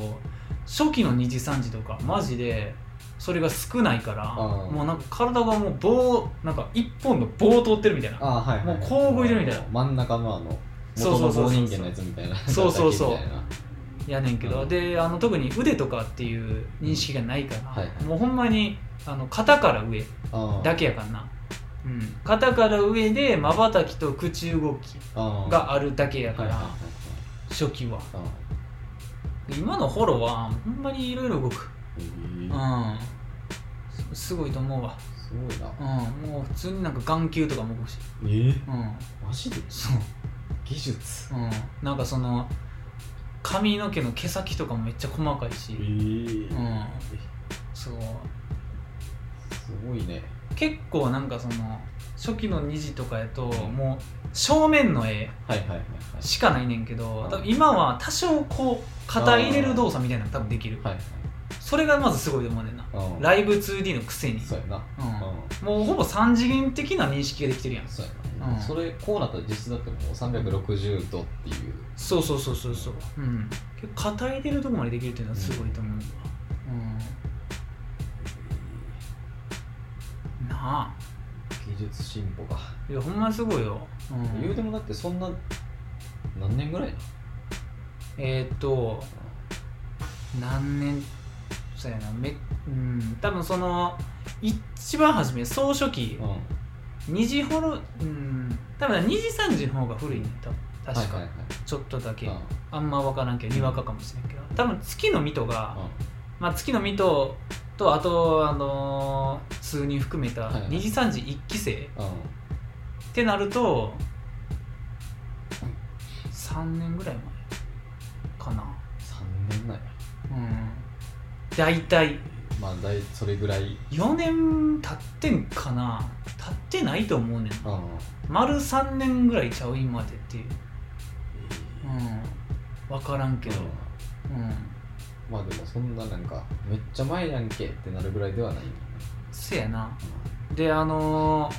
初期の2時3時とかマジでそれが少ないからうん。もうなんか体がもう棒なんか一本の棒通ってるみたいな。あはいはいもうこう動いてるみたいな。真ん中のあのそう元そうそうそう。の棒人間のやつみたいなそうそうそうやねんけど、うんであの特に腕とかっていう認識がないから、はいはい。もうほんまにあの肩から上だけやからな、うん、肩から上でまばたきと口動きがあるだけやから、はいはいはいはい。初期は。あ今のフォロはほんまにいろいろ動くうーん。すすごいと思うわ。すごいな。うん。もう普通になんか眼球とかも動くしえ？ーうん。マジで？そう。技術？うん。なんかその髪の毛の毛先とかもめっちゃ細かいし、えーうん。そう。すごいね。結構なんかその初期の2時とかやともう正面の絵しかないねんけどうん多分今は多少こう肩入れる動作みたいなの多分できる。はいはいそれがまずすごいと思うねんな。うん。ライブ 2D のくせに。そうやな。うん。もうほぼ3次元的な認識ができてるやん。そうやうん。なそれこうなったら実質だってもう360度っていう。そうそうそうそうそう。うん。結構肩入れるとこまでできるっていうのはすごいと思うわ。うん。なあ。技術進歩が。いやほんまにすごいよ、うん、言うてもだってそんな何年ぐらいなえーっと何年？そうやな。めうん。多分その一番初め総書記うん。2時ほどうん。多分2時3時の方が古いね多分。確か、はいはいはい。ちょっとだけ、うん。あんま分からんけどにわかかもしれんけど。多分月の水戸が、まあ、月の水戸とあと、あのー数人含めたはいはい。二次三次一期生。うん。うんってなると3年ぐらい前かな。3年前。うん大体。まあ大それぐらい。4年経ってんかな。経ってないと思うねん。うん丸3年ぐらいちゃう今までっていう。うん。分からんけど。うん。まあでもそんななんかめっちゃ前やんけってなるぐらいではない。せやな。であの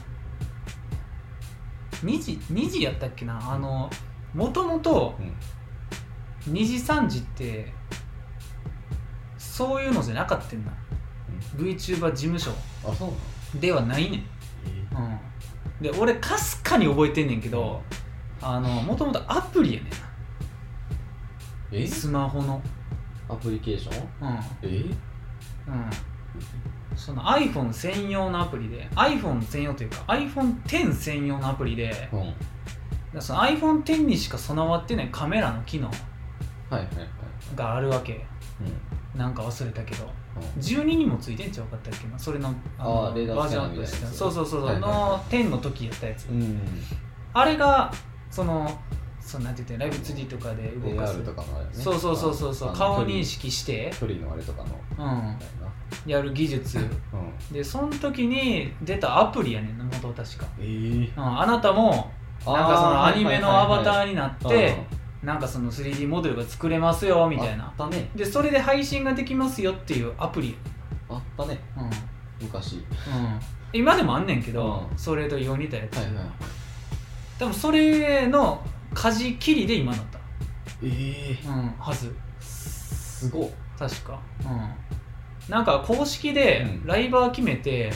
ー、2時2時やったっけな。あのもともとうん。2時3時ってそういうのじゃなかったんだ。VTuber 事務所。あそうなの？ではないねん、うん、で俺かすかに覚えてんねんけどあのもともとアプリやねえ？んスマホの。アプリケーション？うん。うん。えその iPhone 専用のアプリで iPhone 専用というか iPhone10 専用のアプリでうん。らその iPhone10 にしか備わってないカメラの機能はいはいはい。があるわけ。うんなんか忘れたけど。うん。12にもついてんちゃうかったっけな？それのあのバージョンアップした。そうそうそうそう、はいはいはい。の10の時やったやつ。うん。あれがそのそのなんて言ってライブ 2D とかで動かす。とね。そうそうそうそうそう。顔認識して、距離のあれとかの。うん。やる技術。なうん。でその時に出たアプリやねんな元確か、ええうん、あなたもなんかそのアニメのアバターになっーてなんかその 3D モデルが作れますよみたいあなったね。でそれで配信ができますよっていうアプリ、あったね。うん。うん、昔今でもあんねんけど、うん。それとよう似たやつ、はいはい多分それの舵切りで今なった、ええ。うん、はず。すごっ。確か。うん。なんか公式でうん。ライバー決めて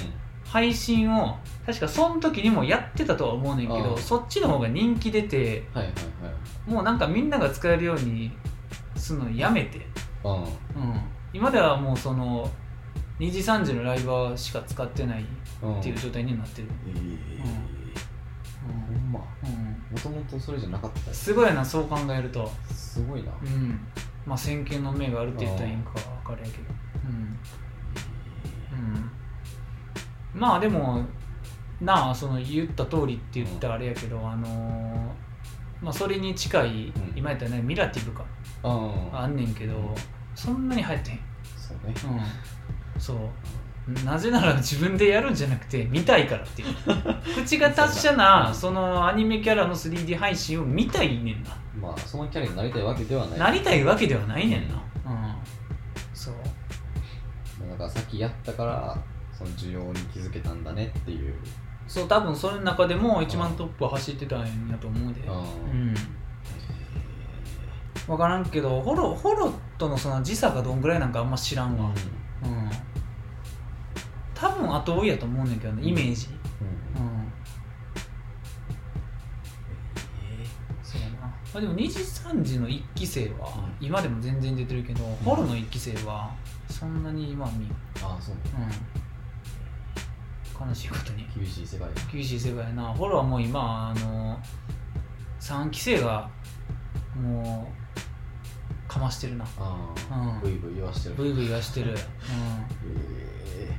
配信を確かその時にもやってたとは思うねんけどそっちの方が人気出てはいはいはい。もうなんかみんなが使えるようにするのやめて、うんうん、今ではもうその2時3時のライバーしか使ってないうんっていう状態になってる、ええ。ほうん。んま。うん。もともとそれじゃなかった。すごいなそう考えると。すごいな。うん。まあ先見の明があるって言ったらいいんか分からんけど。うん。うんまあでもなあその言った通りって言ったらあれやけど、あのーまあそれに近い、うん。今やったらねミラティブかうん。あんねんけどそんなに流行ってへん。そうね。うん。そう。なぜなら自分でやるんじゃなくて見たいからっていう。口が達者なそのアニメキャラの 3D 配信を見たいねんな。まあそのキャラになりたいわけではない。なりたいわけではないねんな。うん。そう。だからさっきやったからその需要に気づけたんだねっていう。そう多分その中でも一番トップを走ってたんやと思うで。ううん。ん分からんけどホロホロとのその時差がどんぐらいなんかあんま知らんわ。うん。多分後追いやと思うねんけどねイメージ。うん。うん。そうやな、まあ、でも2時3時の1期生はうん。今でも全然出てるけど、ホロの1期生はそんなに今は見ん。ああそううん悲しいことに。厳しい世界。厳しい世界やな。ホロはもう今あの3期生がもうかましてるな。ああうん。ブイブイ言わしてる。ブイブイはしてる、え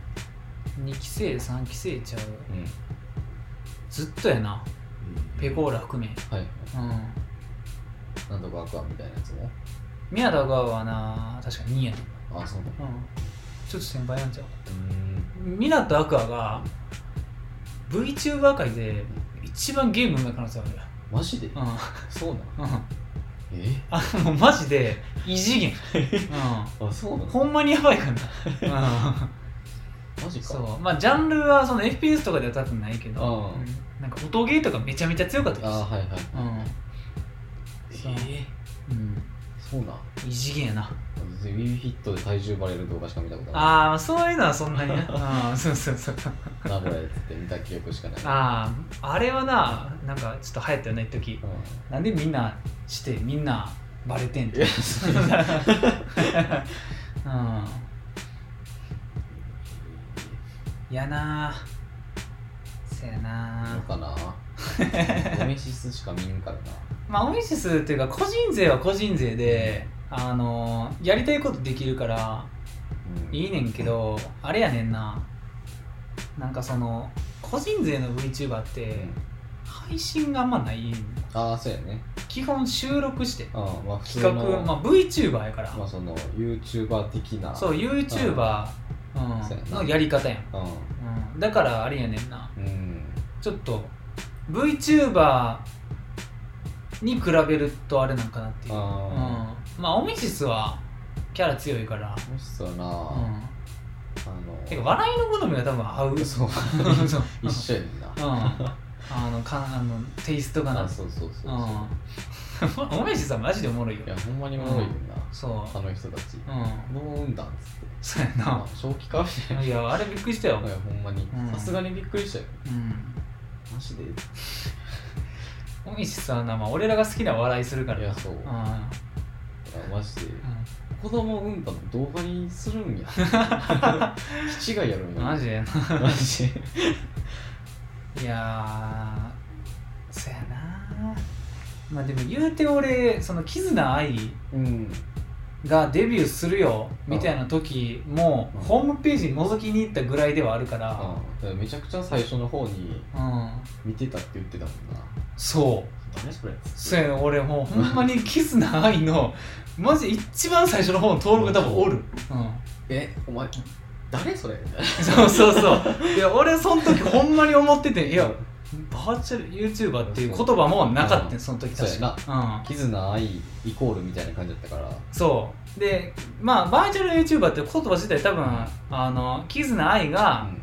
うん、2期生3期生ちゃう。えうん。ずっとやな。ペコーラ含め。はい。うん。なんとかアクアみたいなやつも？宮田がはな確か2やああそうなのうん。ちょっと先輩なんちゃう。うんミナとアクアが VTuber 界で一番ゲーム上手い可能性あるよ。マジで？うそうなの？んうん。え？あもうマジで異次元、あそうなの？うん、ほんまにやばいからな、うん、マジか。そう。まあジャンルはその FPS とかでは多分ないけど、うんうん。なんか音ゲーとかめちゃめちゃ強かったです。ああはいはい。うん。えう。んそうなん。異次元やな。ウィーフィットで体重バレる動画しか見たことない。ああそういうのはそんなにね。うんそうそうそう。名古屋でつって見た記憶しかない。あああれはななんかちょっと流行ったよね一時。うん。なんでみんなしてみんなバレてんってう。ん。やなせやのなかな。ゴメシスしか見んからなまあオミシスっていうか個人税は個人税で、あのやりたいことできるからうん。いいねんけどあれやねんな。なんかその個人税の VTuber って配信があんまないああそうやね。基本収録してあまあ企画、のまあ、VTuber やから、まあその YouTuber 的な。そう YouTuber そうんのやり方やん、ううん、だからあれやねんな。んうん。ちょっと VTuber に比べるとあれなんかなっていう、うん、あまあオミシスはキャラ強いから、あもしそうやな、うん、あてか笑いの好みが多分合う。のそう。一緒やねんな。うん。あのかあのテイストがな。あそうそうそうそう。うん。おめしさんマジでおもろいよ。いやほんまにおもろいよな、そう。あの人たち。うん。どう産んだんっつってそうやな。まあ正気かもし。れないいやあれびっくりしたよ。いやほんまに。うん。さすがにびっくりしたよ。うん。マジでおみしさんはまあ俺らが好きな笑いするから。ないやそう。うん。マジで。子供産んだの動画にするんや。気違いやるんうんやマジで。なマジで。いやーそやな。まあでも言うて俺その絆愛うん。がデビューするよみたいな時もうん。ホームページ覗きに行ったぐらいではあるから。あだからめちゃくちゃ最初の方にうん。見てたって言ってたもんなそう。何それそうやね。俺もうほんまにキスな愛の。マジ一番最初の方の登録多分おる、うん、えお前誰それ？そうそうそう。いや俺その時ほんまに思ってていやバーチャル YouTuber っていう言葉もなかったん。その時確か。うん。絆愛イコールみたいな感じだったから。そう。でまあバーチャル YouTuber って言葉自体多分あのキズナ愛が、その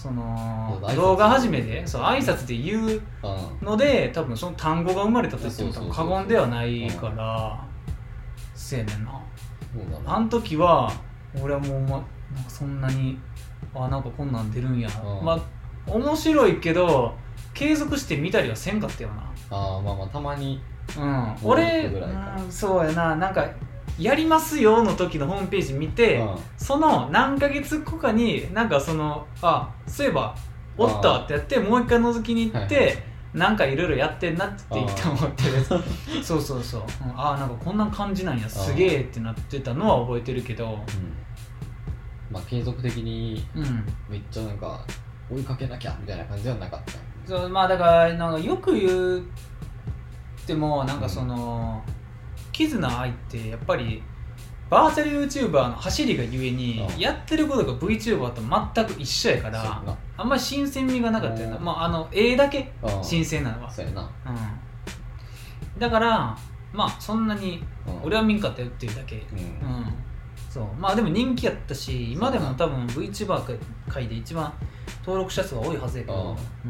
そう挨拶。動画始めでそう挨拶で言ううんので多分その単語が生まれたと言っても多分過言ではないからせやねんな。あの時は俺はもう、ま、なんかそんなにあなんかこんなん出るんや、うん。まあ面白いけど継続して見たりはせんかったよあーまあまあたまになうん。俺うんそうやな。なんかやりますよの時のホームページ見て、うん。その何ヶ月後かになんかそのあそういえばおったってやってもう一回覗きに行って、はいはい。なんかいろいろやってんなって言って思ってる。そうそうそう、うん。ああなんかこんな感じなんや。すげえってなってたのは覚えてるけど。うん。まあ継続的にうん。めっちゃなんか追いかけなきゃみたいな感じではなかった。そうまあだからなんかよく言ってもなんかその、キズナ愛ってやっぱりバーチャル YouTuber の走りがゆえに、うん。やってることが VTuber と全く一緒やからあんまり新鮮味がなかったよな、うん。まあ、あの絵だけうん。新鮮なのは、そうやな。うん、だからまあそんなにうん。俺は見んかったよっていうだけ、ううん。んそう。まあでも人気やったし今でも多分 VTuber 界で一番登録者数が多いはずやけど、う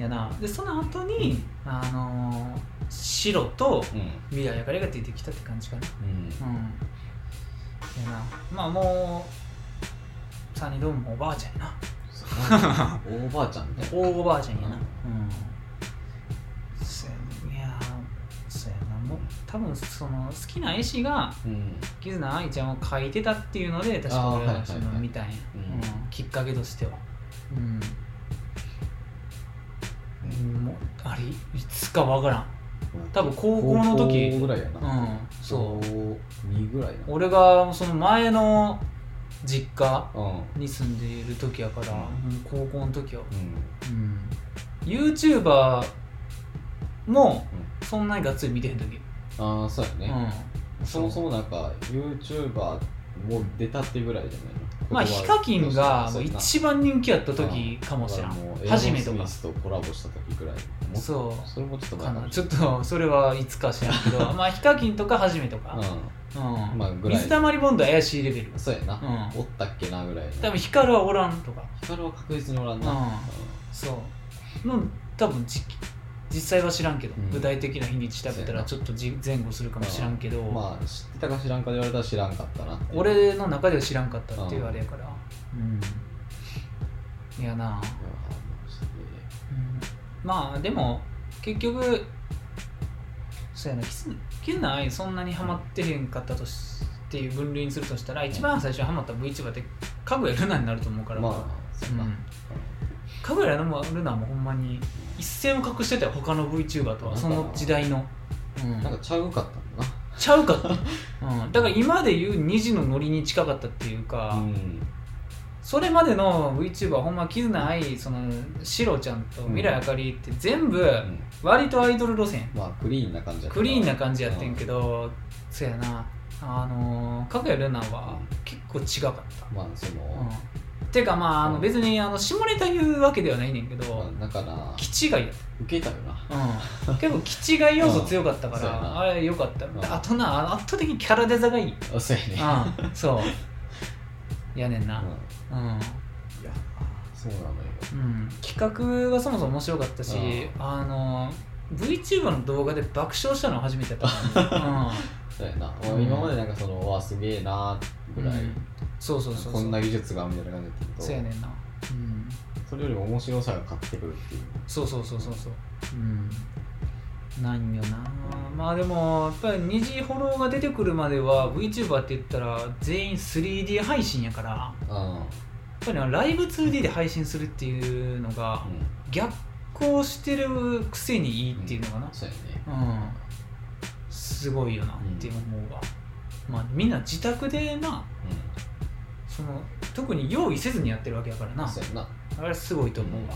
ん、やな。でその後に、あのー白とうん。未来あかりが出てきたって感じかな。うん。うん。やな。まあもうサニードームもおばあちゃんやな。そう。やな大ばあちゃんみたいな。大おばあちゃんやな。うん。そうやね。いやーそうやな。もう多分その好きな絵師がうん。キズナ愛ちゃんを描いてたっていうので確か俺あーはいはいはい。はその見たんや、うん。うん。きっかけとしては。うん、うん、もうあれいつかわからん多分高校の時高校ぐらいやな。うんそう。う2ぐらいな。俺がその前の実家うん。に住んでいる時やから、うん。高校の時はうん。うん、YouTuber もそんなにがっつり見てへん時、ああそうやね。うん、そもそもなんか YouTuber も出たってぐらいじゃないの？まあヒカキンが一番人気やった時かもしれん。初めとか。スとコラボした時ぐらいもそう。それもちょっと前かな。ちょっとそれはいつか知らんけど。まあヒカキンとか初めとか、うん。うん。まあぐらい。水溜りボンドは怪しいレベル。そうやな、うん。おったっけなぐらいの。多分光はおらんとか。光は確実におらんな、うん。そう。の多分じ実際は知らんけど、うん。具体的な日にち調べたらちそょっとじ前後するかもしらんけど、まあ知ってたか知らんかで言われたら知らんかったな俺の中では知らんかったっていううんあれやから。うん。いやな、まあでも結局そうやなキスキスナ愛そんなにハマってへんかったとしっていう分類にするとしたら一番最初にハマった VTuber ってかぐやルナになると思うから、まあかぐやルナもほんまに一線を隠してたよ他の VTuber とはその時代の、うん、なんかちゃうかったんだちゃうかった、うん、だから今で言う2時のノリに近かったっていうか、なうんそれまでの VTuber ほんま絆愛そのシロちゃんと未来あかりって全部うん。割とアイドル路線。まあクリーンな感じやったクリーンな感じやってんけど、そやな。あのかぐやルナは結構違かった、まあその、うん、てかまああのうん。別にあの下ネタ言うわけではないねんけど、まあ、だから気違いやっ受けたよな。た、うん、結構気違い要素強かったかうん そうやら、な。あれよかった、ん。あとなあの圧倒的にキャラデザがいい、あそうやね。うん、そうやねんな、うん。うん。いやそうなのよ。うん、企画がそもそも面白かったし、うん。あの VTuber の動画で爆笑したのは初めてやった。から、そうやな、うん。今までなんかそのわあすげえなうんぐらい、そうそうそうそう。こんな技術がみたいな感じだったけど。そうやねんな、うん、それよりも面白さが勝ってくるっていう。そうそうそうそうそう。うんなんよな。まあでもやっぱり二次フォローが出てくるまでは VTuber って言ったら全員 3D 配信やからやっあぱりなライブ 2D で配信するっていうのが逆行してるくせにいいっていうのかな。そうやね。うん、すごいよなって思うわ、まあみんな自宅でなその特に用意せずにやってるわけやからな。あれすごいと思うわ、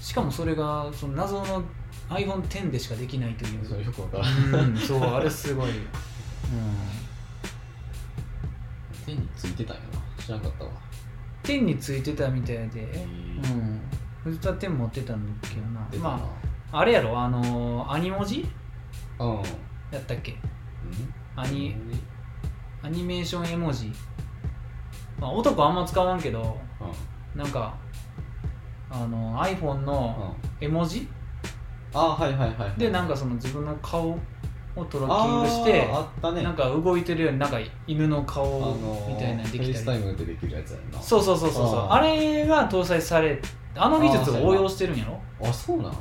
しかもそれがその謎の iPhone10 でしかできないという。それよくわからんうんそうあれすごい、うん、手についてたんやな。知らんかったわ。10についてたみたいで。うん。藤田10持ってたんだけどな。まああれやろあのアニ文字？うん。うんやったっけ？アニ。アニメーション絵文字、まあ、男あんま使わんけどうん。なんかあの iPhone のうん。絵文字？あはいはいはいはい。でなんかその自分の顔をトラッキングしてあったね。なんか動いてるようになんか犬のあ顔みたいなのでフェイきたり。スタイムでできるやつやんな。そうそうそうそうそう。あー。あれが搭載されあの技術を応用してるんやろ？あそうなん？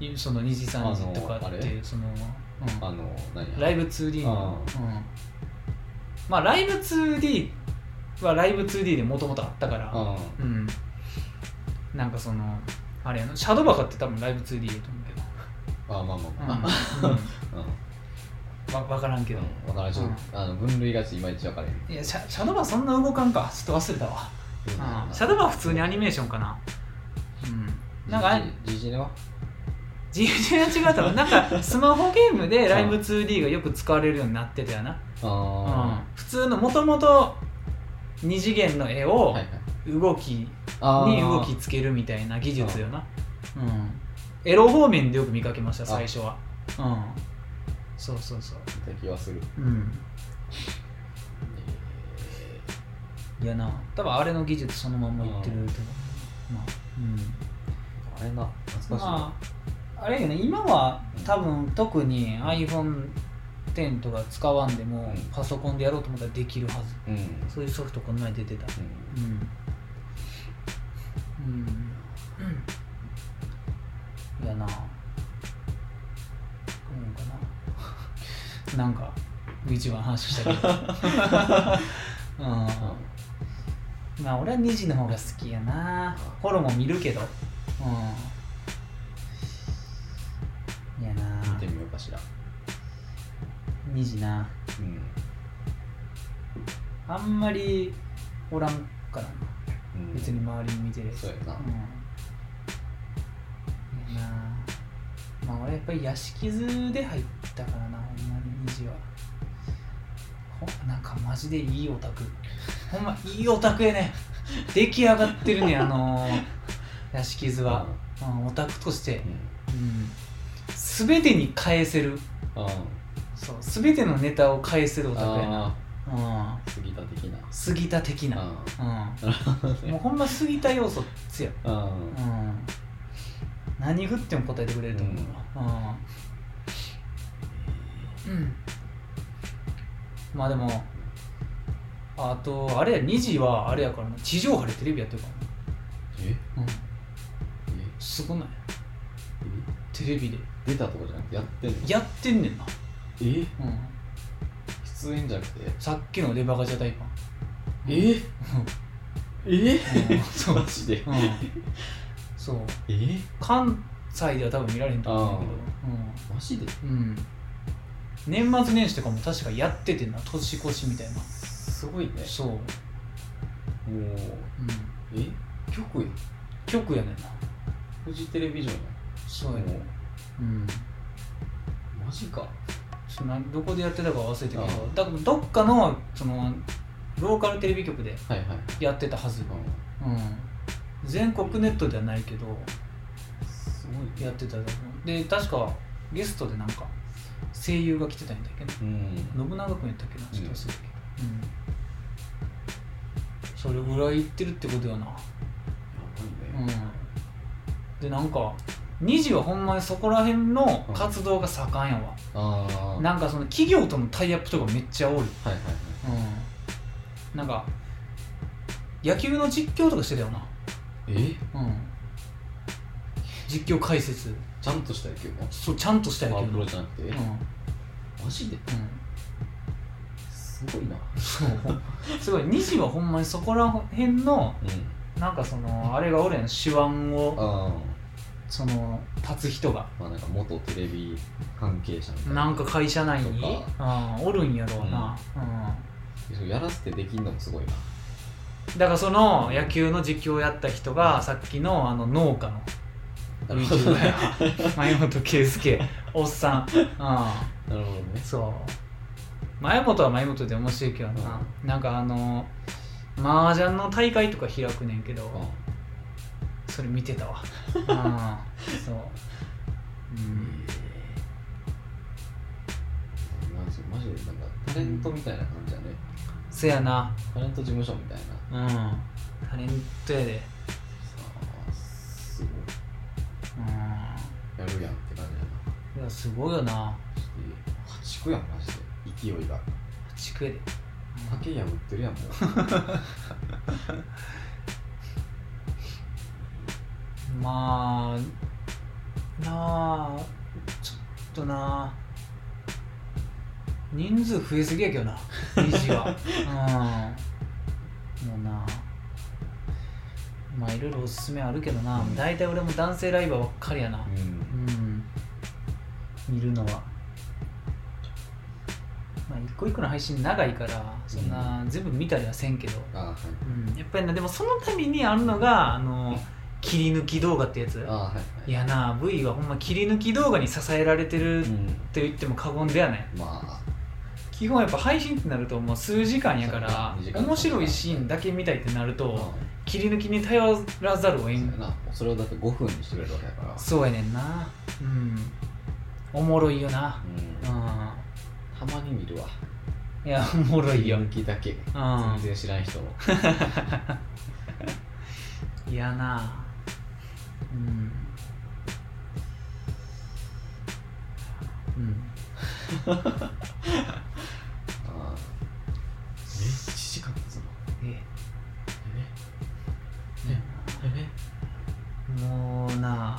いその2時3時とかっていうその、うん。あの何や？ライブ 2D の、あうん、まあライブ 2D はライブ 2D でもともとあったからあうん。なんかそのあれやなシャドバカって多分ライブ 2D やと思あまあまあ。ど、まあわ分からんけど、分からんちょっとあの分類がちょっといまいち分からへん。いやシャシャドバそんな動かんか。ちょっと忘れたわ、うん、シャドバは普通にアニメーションかな。うん。なんか GG は？自由が違うと思う。なんかスマホゲームでライブ 2D がよく使われるようになってたよな、うん。あ、普通のもともと2次元の絵を動きに動きつけるみたいな技術よな、うん、エロ方面でよく見かけました最初は。うん。そうそうそう。見た気はする。うん。えいやな。多分あれの技術そのまんまいってると思う。まあうん。ーあれな懐かしいな。まああれよね。今は多分特に iPhone10 とか使わんでもうん。パソコンでやろうと思ったらできるはず。うん。そういうソフトこの前出てた。うん。うん。うん。いやな。うんかななんか VTuber の話したけどうん。まあ俺は2時の方が好きやな。フォローも見るけど。うん。いやな。見てみようかしら。2時な。うん。あんまりおらんからな。うん。別に周りに見てるやつ。そうやな。うんまあ俺やっぱり屋敷図で入ったからなほんまに虹は。ほなんかマジでいいオタク。ほんまいいオタクやね出来上がってるねあのー 屋敷図は、うん、オタクとして。うん。うん。全てに返せる。あそう全てのネタを返せるオタクやな。あうん。ー杉田的な。杉田的な、あうん、もうほんま杉田要素強いあうん何振っても答えてくれると思うわ。うん、うん。まあでもあとあれや2時はあれやからな。地上波でテレビやってるかえらな、うん、え？すごない。え？テレビで。出たとかじゃなくてやってんの？やってんねんな、え？うん、出演じゃなくて？さっきのレバガジャ大パン。え？え？うん。マジで？うんそう。え？関西では多分見られへんと思うんだマジでけどうん、うん、年末年始とかも確かやっててんな年越しみたいな。すごいね。そう、うん、もうえ？局や？局やねんな。フジテレビジョンや。そうやねもうん。うマジか。などこでやってたか忘れてるけどだからどっかのそのローカルテレビ局ではいはい。やってたはず、ううん、全国ネットではないけどんすごいやってたと思う。で確かゲストでなんか声優が来てたんだけどうん。信長君やったっけなちょっと忘れたけど、うん。それぐらい行ってるってことやな。やうんばいね。でなんか2時はほんまにそこら辺の活動が盛んやわ、なんかその企業とのタイアップとかめっちゃ多い。はいはいはい。うん。なんか野球の実況とかしてたよなえ？うん。実況解説。ちゃんとした野球もそうちゃんとした野パワ球の。ープロじゃなくて？うん。マジで？うん。すごいな。そう。すごい。2時はほんまにそこら辺のうん。なんかそのあれがおるやん手腕をあその立つ人が。あまあなんか元テレビ関係者みたいな。んか会社内に？とうん。おるんやろうな、うん。そうやらせてできんのもすごいなだからその野球の実況をやった人がさっきのあの農家の前本圭介おっさん、うん、なるほどね。そう。前本は前本で面白いけどな、なんかあの麻雀の大会とか開くねんけど、それ見てたわ。うん。そう。うん。マジでなんかタレントみたいな感じだね。せやな。タレント事務所みたいなうん。タレントやで。さあすごいうん。やるやんって感じやな。いやすごいよな。マジで破竹やんマジで。勢いが。地区やで。竹破ってるやんもう。まあなあちょっとな。人数増えすぎやけどな 虹は。うんもうな。まあいろいろおすすめあるけどな、うん。大体俺も男性ライバーばっかりやな。うん。うん。見るのは。まあ一個一個の配信長いからそんな全部見たりはせんけど、あはい。うん、やっぱりなでもその度にあるのがあの切り抜き動画ってやつ。あはいはい。いやな V はほんま切り抜き動画に支えられてるっうん。て言っても過言ではない。まあ基本やっぱ配信ってなるともう数時間やから面白いシーンだけ見たいってなるとうん。切り抜きに頼らざるを得ん。それをだって5分にしてくれるわけだから。そうやねんな。うん。おもろいよな。うん。うん。たまに見るわ。いやおもろいよ。抜きだけ。うん。全然知らん人のいやな。うんうん もうな。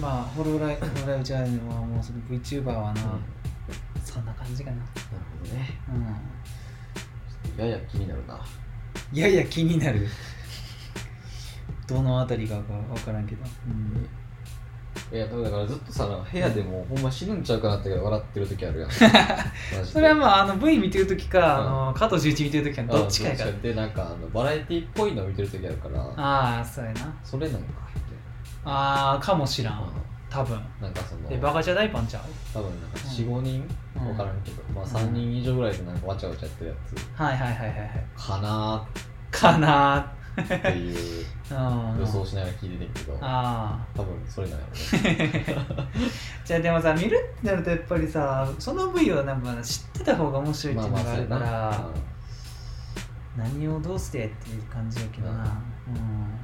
まあホロライホロライブチャンネルはもうその VTuber はな、そんな感じかな。なるほどね。うん。やや気になるな。やや気になる。どのあたりがか分からんけど、うん、いやだからずっとさ部屋でもほんま死ぬんちゃうかなって笑ってる時あるやん。それはまああの V 見てる時か、うん。あの加藤十一見てる時かどっちかやから。あでなんかあのバラエティっぽいの見てる時あるから。ああそうやな。それなんかああかもしらん。う多分。んなんかそのでバカじゃ大パンちゃう？多分なんか45人？うん。分からんけど、まあ3人以上ぐらいでなんかわちゃわちゃやってるやつ。はいはいはいはいはい。かなかなーっていう予想しながら聞いててんけどあ多分それなんやろね。あ じゃあでもさ見るってなるとやっぱりさその V はなんか知ってた方が面白いっていうのがあるから、何をどうしてっていう感じやけどな、うん。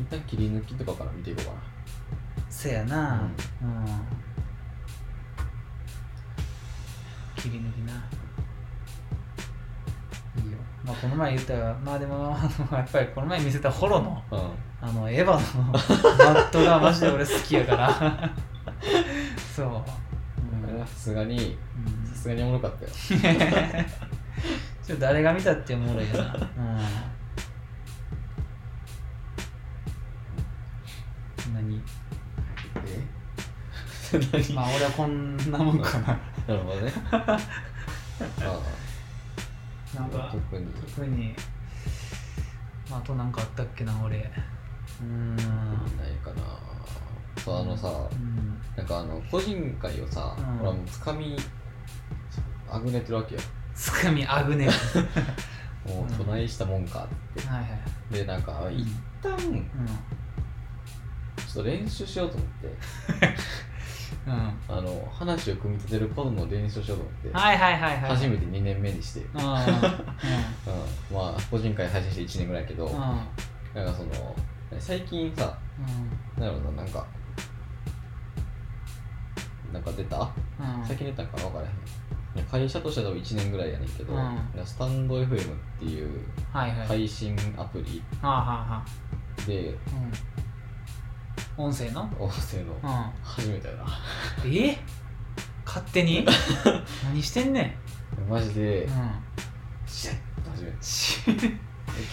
一旦切り抜きとかから見ていこうかな。せやな。うん、切り抜きなまあこの前言ったらまあでもやっぱりこの前見せたホロのうん。あのエヴァのバットがマジで俺好きやから。そう、うん。さすがにうん。さすがにおもろかったよ。ちょっと誰が見たっておもろいよな。うん。何？え？何 まあ俺はこんなもんかな。なるほどね。あなんかあ特に。特にまああとなんかあったっけな俺。うーん。ないかな。そうあのさうん。なんかあの個人会をさ、うん。俺はもうつかみあぐねてるわけよ。つかみあぐね。は い もう唱えしたもんかって、はいでなんかうん。一旦ちょうっと練習しようと思って。ん うん。あの話を組み立てることの練習をしようと思って、はいはいはいはい。初めて2年目にして、うん、うんうん。まあ個人会配信して1年ぐらいやけど、うん。なんかその最近さなんやろななんかなんか出た？うん。最近出たんかな分からへん。いや会社としては多分1年ぐらいやねんけど、うん。いやスタンド FM っていうはいはい。配信アプリはあはあはであうん音声の？音声の。うん。初めてやな。え？勝手に？何してんねん。マジで。うん。シェッと初めて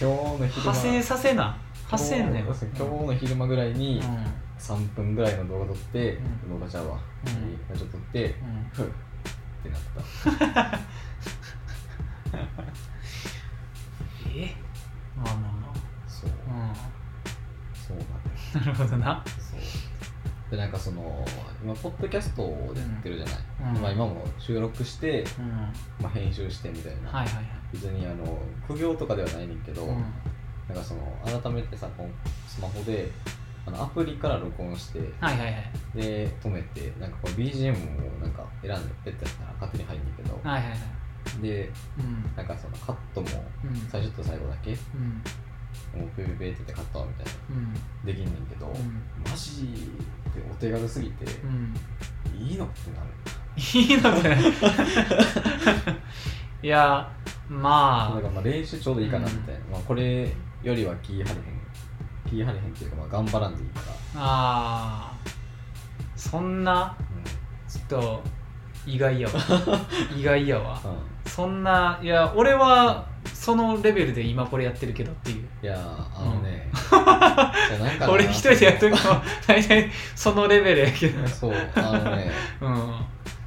今日の昼間。派生させな。派生んねん。今日今日の昼間ぐらいにうん。3分ぐらいの動画撮って、うん。動画ちゃうわ、うん。ちょっと撮ってうん。ふっってなった。え？まあまあまそう。うなん。だようんなるほどな。そう。でなんかその今ポッドキャストでやってるじゃない、うん。まあ、今も収録して、うん。まあ、編集してみたいな、はいはいはい。別にあの苦行とかではないねんけど、うん。なんかその改めてさこのスマホであのアプリから録音してはいはいはい。で止めてなんかこう BGM をなんか選んでペッてやったら勝手に入んねんけど、はいはいはい。でうん。なんかそのカットもうん。最初と最後だけうんもうペペペってやってカットみたいなうんできんねんけど、うんマジでお手軽すぎて、うんいいのってなるいいのねいやまだかまあ練習ちょうどいいかなみたいな、まあ、これよりは気張れへん気張れへんっていうかまあ頑張らんでいいから、ああそんなちょっと意外やわ意外やわそんないや俺はそのレベルで今これやってるけどっていう。いやーあのね、じゃあなんかな 俺一人でやってるのは大体そのレベルやけど。そうあのね。うん。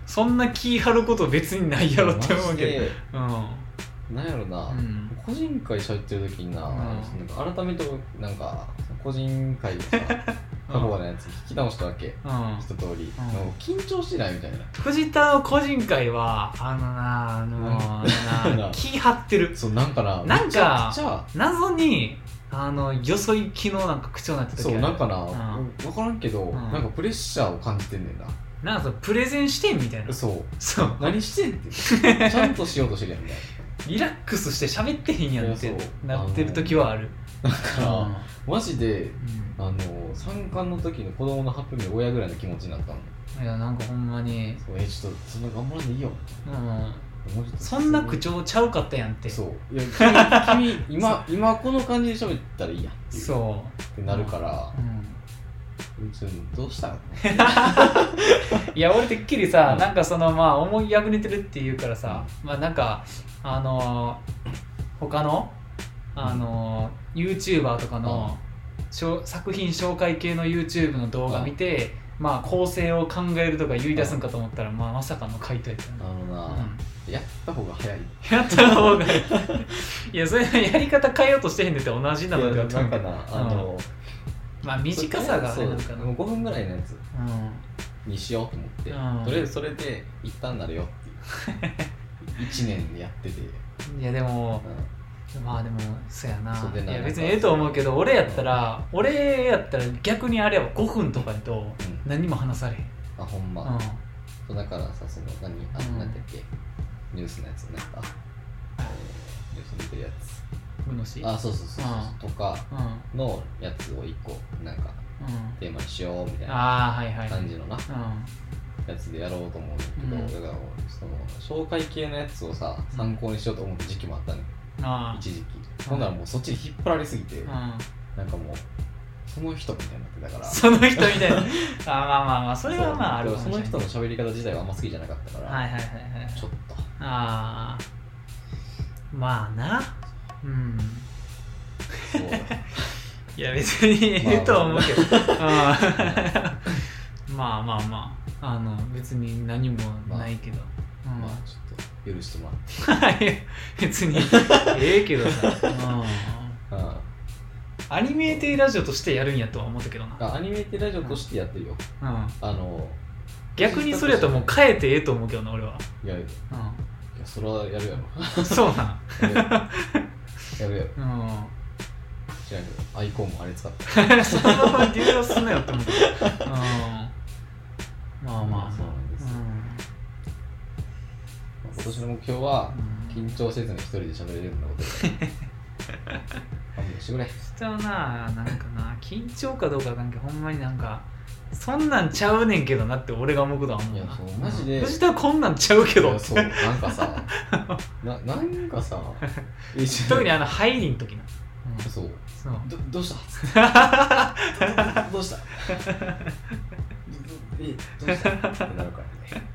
そんな気張ること別にないやろって思うけど。うん。なんやろな、うん。個人会喋ってる時にな,、うん。なんか改めてなんか個人会をさ 過去のやつ聞き直したわけ、うん。一通り、うん。緊張してないみたいな。藤田の個人会はあのなあの なんな気張ってる。そうなんかななんか謎にあのよそ行きのなんか口調になってた時そうなんかな、うん。分からんけど、ん。なんかプレッシャーを感じてんねんな。なんかそのプレゼンしてんみたいな。そう。そう。何してんって。ちゃんとしようとしてるやんみたいリラックスして喋ってへんやんってなってる時はある。なだから、うん。マジでうあの三冠の時の子供の発表見親ぐらいの気持ちになったの？んいやなんかほんまに。そうえちょっとそんな頑張らんでいいよ。うんもうちょっとそんな口調ちゃうかったやんって。そう。いや君君 今今この感じで喋ったらいいやんっていう。そってなるから。う、うんちょどうしたの？いや俺てっきりさ、うん。なんかそのまあ思い役にてるって言うからさ、まあなんかあのー他のあのー YouTuber とかの、作品紹介系の YouTube の動画見て、まあ構成を考えるとか言い出すんかと思ったら、まあまさかの回答やったあな、のな、やった方が早い。やった方がい。やそれやり方変えようとしてへんでって同じなのいやで。はなんかなあの、まあ短さがあれなんかな。もう5分ぐらいのやつうにしようと思って、うん。とりあえずそれで一旦なるよっていう。1年でやってて、んいやでもうまあでもそうやな。いや別にええと思うけど俺やったら俺やったら逆にあれは5分とかやとん。何も話されへん、ん、あほんま、うん。そうだからさその何あうん。なんだっけ？ニュースのやつなんか、えーニュース見てるやつ。うのしあそうそうそうそう、うん。とかうん。のやつを1個なんかうん。テーマにしようみたいなああはいはい感じのなうやつでやろうと思うんだけど、うん。だからその紹介系のやつをさ参考にしようと思った時期もあったね、んあ一時期。ほんならもうそっちに引っ張られすぎて、あなんかもうその人みたいになってたから。その人みたいなあーまあまあまあ それはまああるその人の喋り方自体はあんま好きじゃなかったから、はいはいはいはい。ちょっと。ああまあな。うん。そう。いや別にまあ言うとは思うけど、うん。まあまあまあ。あの別に何もないけど、うんまあちょっと許してもらって 別に。ええけどさ、うん、うん。アニメーティラジオとしてやるんやとは思ったけどな、あアニメティラジオとしてやってるよ。うん、あの逆にそれやったらもう変えてええと思うけどな俺は、いやいや。それはやるやろ。うん、そうなん。やるやろ。うん。知らんけどアイコンもあれ使って。そのまま流用すんなよって思ってうん。まあまあまあ。そうなん今年の目標はうん。緊張せずに一人で喋れるようなことで 勘弁してくれ。人はななんかな緊張かどうかなんかほんまになんかそんなんちゃうねんけどなって俺が思うことは思うな。いやそうマジで。藤田はこんなんちゃうけど。そうなんかさななんかさ 特にあの入りん時な、うん、そう。そう。どどうした？ど どうした？どえどうした？ってなるからね。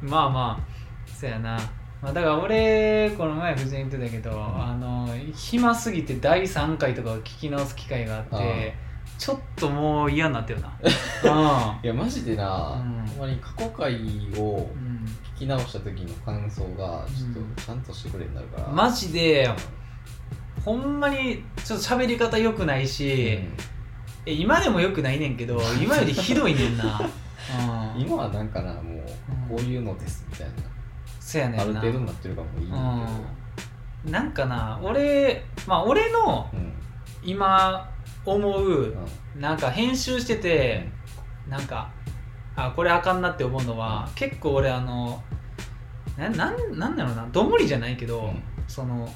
まあまあそやな、まあ、だから俺この前藤井に言ってたけど、あの暇すぎて第3回とかを聞き直す機会があってちょっともう嫌になったよな。いやマジでな、うん。ほんまに過去回をうん、聞き直した時の感想がちょっとちゃんとしてくれになるから、うん、マジでほんまにちょっと喋り方良くないし、え今でも良くないねんけど今よりひどいねんな、うん、今はなんかなもうこういうのですみたいな、あるそやねんな。程度になってるからもういいんだうん。なんかな俺まあ俺のけど、うん。今思ううん。なんか編集しててなんかあこれあかんなって思うのは、結構俺あのななんなんだろうなどんもりじゃないけど、うん。そのん？あの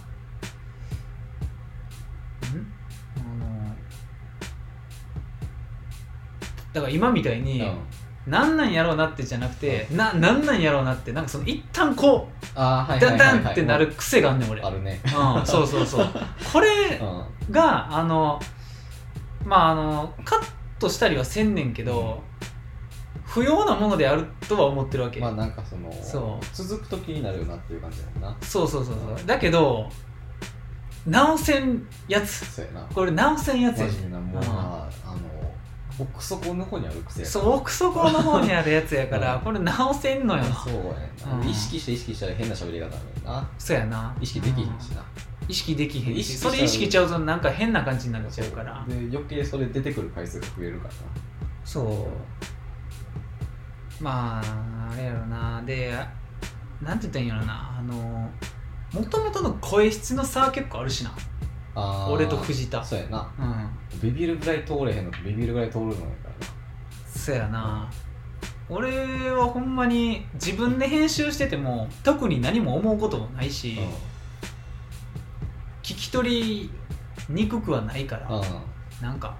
だから今みたいに、うんなんなんやろうなってじゃなくて、ななんなんやろうなってなんかその一旦こうあーはいはダンいはいはい。ダンってなる癖があんねん俺。あるね。うん、そうそうそう。これうん。があのまああのカットしたりはせんねんけど、不要なものであるとは思ってるわけ、まあなんかそのそう。続くと気になるよなっていう感じだよな。そうそうそうそう。だけど直せんやつ。そうやな。これ直せんやつ。やマジでな。もうなあの奥底の方にある癖そう奥底の方にあるやつやから、うん。これ直せんのよ。なそうやな、うん。意識して意識したら変な喋り方になるな。そうやな。意識できひんしな、意識できへんし。それ意識ちゃうとなんか変な感じになっちゃうから。で余計それ出てくる回数が増えるから。そう。まああれやろな。でなんて言ったらいいんやろな。あのもともとの声質の差は結構あるしなあー。俺と藤田。そうやな。うん。ビビるぐらい通れへんのとビビるぐらい通るのやからなそやな。俺はほんまに自分で編集してても特に何も思うこともないし、聞き取りにくくはないから、うん。うんなんか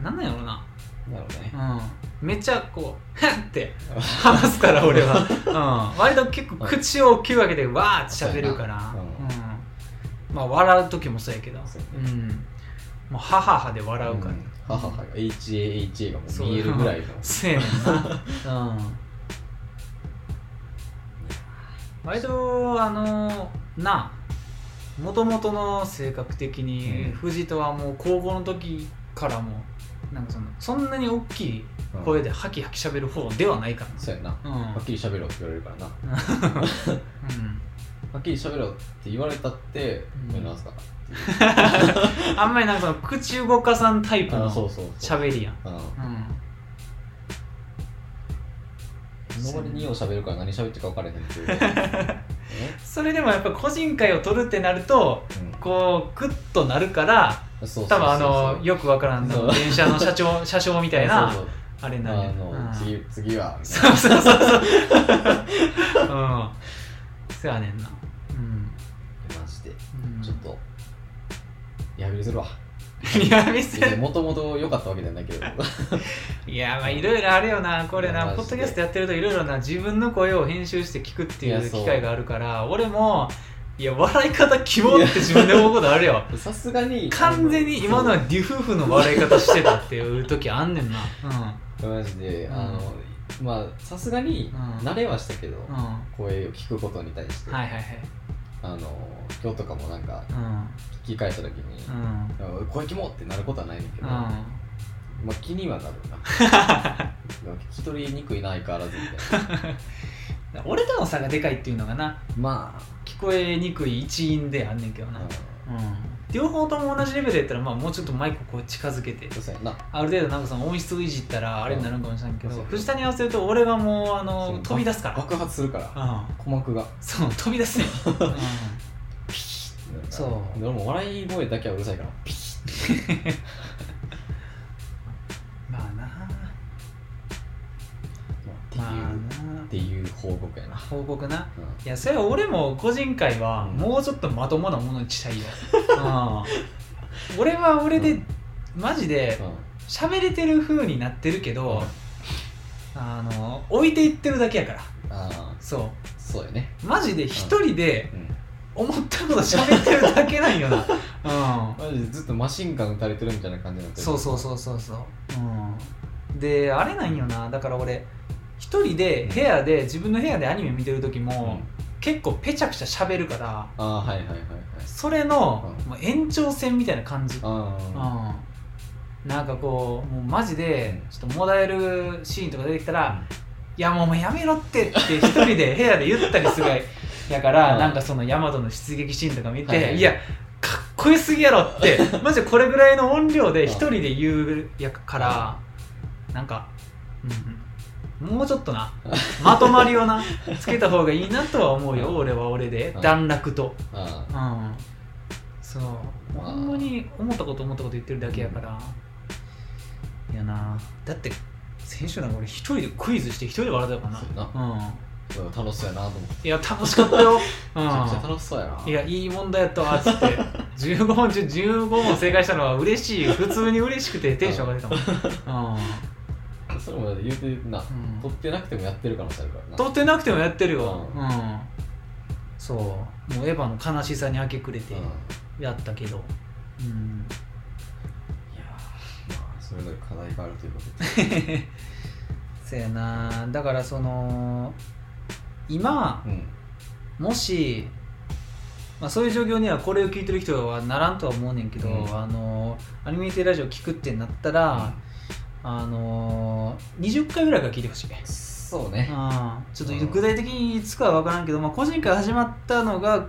なんなんやろな。なるほどね。うん。めっちゃこう ハッて話すから俺は、うん、割と結構口を大きく開けてわーって喋るから、うんまあ笑う時もそうやけど。そう。うん。もうハハハで笑うから、ん。はははが HAHA がもう見えるぐらいの。そうやねんな。うん。割とあのなもともとの性格的にうん。藤戸はもう高校の時からもなんかそのそんなに大きい声でハキハキ喋る方ではないからそうやな。なはっきり喋ろうって言われるからな。うん、うんはっきり喋ろうって言われたってうん。目なんすか？あんまりなんかその口動かさんタイプのあそうそうそう。喋りやん。うんうん。の割によう喋るから何喋ってるか分からへんっていう。え それでもやっぱ個人会を取るってなるとうん。こうグッとなるからそうそうそう多分あのよくわからんのそう。電車の社長 車掌みたいなそうそうあれにあなるねん。のうん。次次はみたいそうなそうそうそう。うんそやねんな。うん。マジで。うん。ちょっとリハビリするわ。い や見せもともと良かったわけじゃないけど。いやまあいろいろあるよな。これなマジで。ポッドキャストやってるといろいろな自分の声を編集して聞くっていういやそう。機会があるから俺もいや笑い方キモって自分で思うことあるよ。さすがに完全に今のはデュフフの笑い方してたっていう時あんねんな。マジで、うん。あのまあさすがにうん。慣れはしたけど、うん。声を聞くことに対して、いはいはい。あの今日とかもなんかうん。聞き返した時にうん「あ声キモ!」ってなることはないねんけど、うん。まあ気にはなるな。聞き取りにくいな相変わらずみたいな。俺との差がでかいっていうのがな。ま聞こえにくい一因であんねんけどあ、な、うん、うん、両方とも同じレベルやったら、まあ、もうちょっとマイクこう近づけてある程度なんかその音質をいじったらあれになるんかもしれないけど、うん。藤田に合わせると俺がもうあの飛び出すから。爆発するから。うん。鼓膜が。そう飛び出すね、うん、そう。で俺も笑い声だけはうるさいから。ピッ。まあな。っていう、まあなっていう報告やな、報告な。うん。いやそれは俺も個人会はうん。もうちょっとまともなものにしたいよ、うん、俺は俺で、うん。マジでうん。喋れてる風になってるけど、あの置いていってるだけやから。ああ。そそうやね。うマジで一人でうん。思ったこと喋ってるだけなんよな、うん、マジでずっとマシンガン撃たれてるみたいな感じになってる。そうそうそうそうそう、うん、であれなんよな。だから俺一人で部屋で自分の部屋でアニメ見てる時うん。も、結構ペチャクチャ喋るからああはいはいはいはい。それの、うん。もう延長線みたいな感じ、うん、あなんかこうもうマジでうん。ちょっともだえるシーンとか出てきたら、いやもうやめろってって一人で 部屋で言ったりするやから、うん。なんかそのヤマトの出撃シーンとか見て、はいはい。いやかっこよすぎやろって マジでこれぐらいの音量で一人で言うやから、なんか、うんうん、もうちょっとな。まとまりをなつけた方がいいなとは思うよ、うん。俺は俺で。うん。段落と。あうん。そう。まあ。ほんまに思ったこと思ったこと言ってるだけやから、いやな。だって先週なんか俺一人でクイズして一人で笑ってたからな。うん。楽しそうやなと思って。いや楽しかったよ、う、めちゃくちゃ楽しそうやな。んいやいい問題やったわっつって。15問中15問正解したのは嬉しい。普通に嬉しくてテンション上がってたもん、うん、それも言うてな、ん。撮ってなくてもやってる可能性あるからな。撮ってなくてもやってるよ、ううん。そう。もうエヴァの悲しさに明け暮れてうん。やったけど。うん。いやーまあそれぞれ課題があるということで。そやな。だからその今うん。もし、まあ、そういう状況にはこれを聞いてる人はならんとは思うねんけど、うん。あのアニメテラジオ聞くってなったら、あの20回ぐらいから聞いてほしい、そうね。うん、ちょっと具体的にいつかは分からんけど、まあ、個人会始まったのが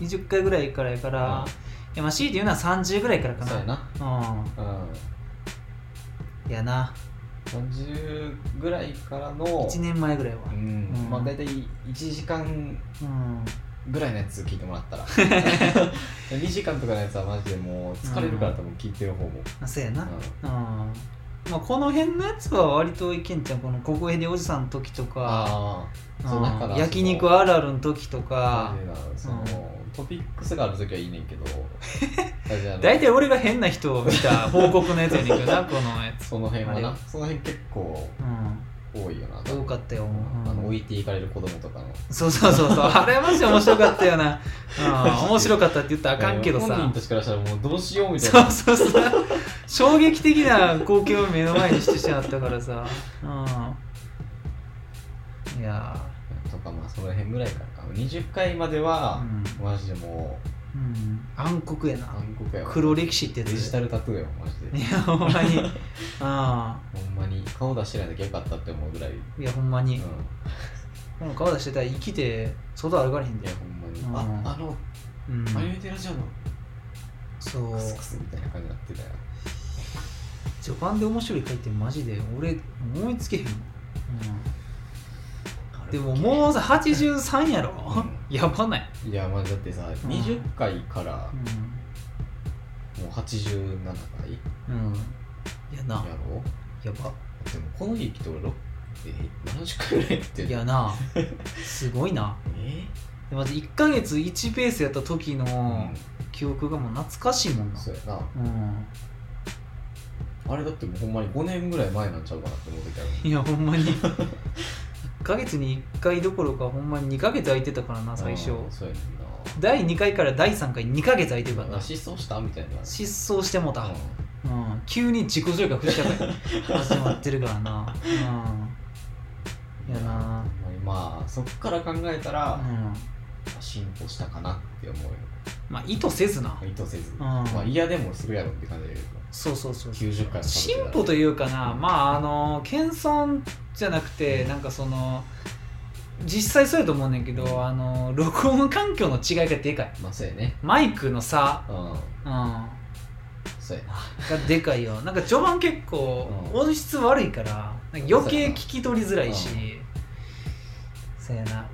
20回ぐらいからやから、うん。いやまあ強いて言うのは30ぐらいからかな。そうやな。うん。うん。いやな。30ぐらいからの1年前ぐらいは。うん、うん。まあ大体1時間うんぐらいのやつ聞いてもらったら。2時間とかのやつはマジでもう疲れるから多分聞いてる方も、あそうやな、ううんまあ、この辺のやつは割といけんちゃんこのここへでおじさんの時とか焼肉あるあるの時とか。その、う。ん。トピックスがある時はいいねんけど。大体俺が変な人を見た報告のやつやねんけどなこのやつ、その辺はな。その辺結構。う多いよな。ん、多かったよ、うん。あの置いていかれる子供とかの。そうそうそうそう。あれはマジで面白かったよな、うん、面白かったって言ったらあかんけどさ。本人たちからしたらもうどうしようみたいな。そうそうそう。衝撃的な光景を目の前にしてしまったからさ、うん、いやとかまあその辺ぐらいからか20回までは、マジでもー、うん、暗黒やうな。暗黒やわ。黒歴史ってやつ。デジタルタトゥーよマジで。いやほんまに。あほんまに。顔出してないだけよかったって思うぐらい、うん、あいやほんまに。いこの顔出してたら生きて外歩かれへんで。やほんまに、うん。ああのうん。アニメテラジオのそう。クスクスみたいな感じになってたよ序盤で面白い回ってマジで俺思いつけへん。もん、うん、でももうさ83やろ、やばない、いやまあだってさ、20回からもう87回うんうん、やな。やろやば。でもこの日来て俺6え70回ぐらいやってるいやな。すごいな。え？でまず1ヶ月1ペースやった時うのん。記憶がもう懐かしいもんな。そうやな。うん。あれだってもうほんまに5年ぐらい前なんちゃうかなって思う時あるいやほんまに。1 ヶ月に1回どころかほんまに2ヶ月空いてたからな最初。うんそうやねん第2回から第3回2ヶ月空いてるから。なな失踪したみたいな。失踪してもうた、うん。うん、急に自己紹介不社会始まってるからな。うん。いやな。まあそっから考えたら、進歩したかなって思うよ。まあ意図せずな。意図せず、ん。まあ嫌でもするやろって感じだけどそうそうそうそう。90回も進歩というかな。まああの謙遜じゃなくてなんかその実際そうやと思うねんけどあの録音環境の違いがでかい。まあそうやね。マイクの差、うん。うん、そうやな。がでかいよ。なんか序盤結構うん。音質悪いから余計聞き取りづらいし。うそうやな。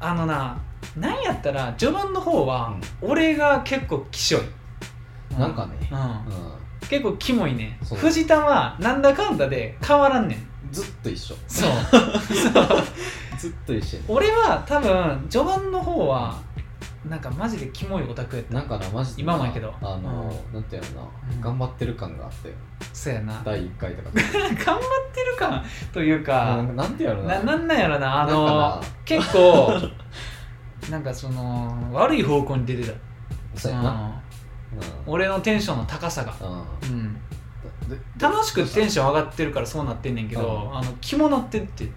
あのななんやったら序盤の方は俺が結構きしょい、うなんかね。うん。う結構キモいね。藤田はなんだかんだで変わらんねんんずっと一緒。そう。ずっと一緒俺は多分序盤の方はなんかマジでキモいオタクやった。なんかなマジで。な今もやけど。あの、なんていうのな、うん。頑張ってる感があったよそうやな。第1回とか。頑張ってる感というかなんかなんてやろうな。ななんなんやろな。あの結構 なんかその悪い方向に出てた。そうやな、うん。うん俺のテンションの高さが、うん。うん、で楽しくテンション上がってるからそうなってんねんけど、うん。あのキモなってって、うん、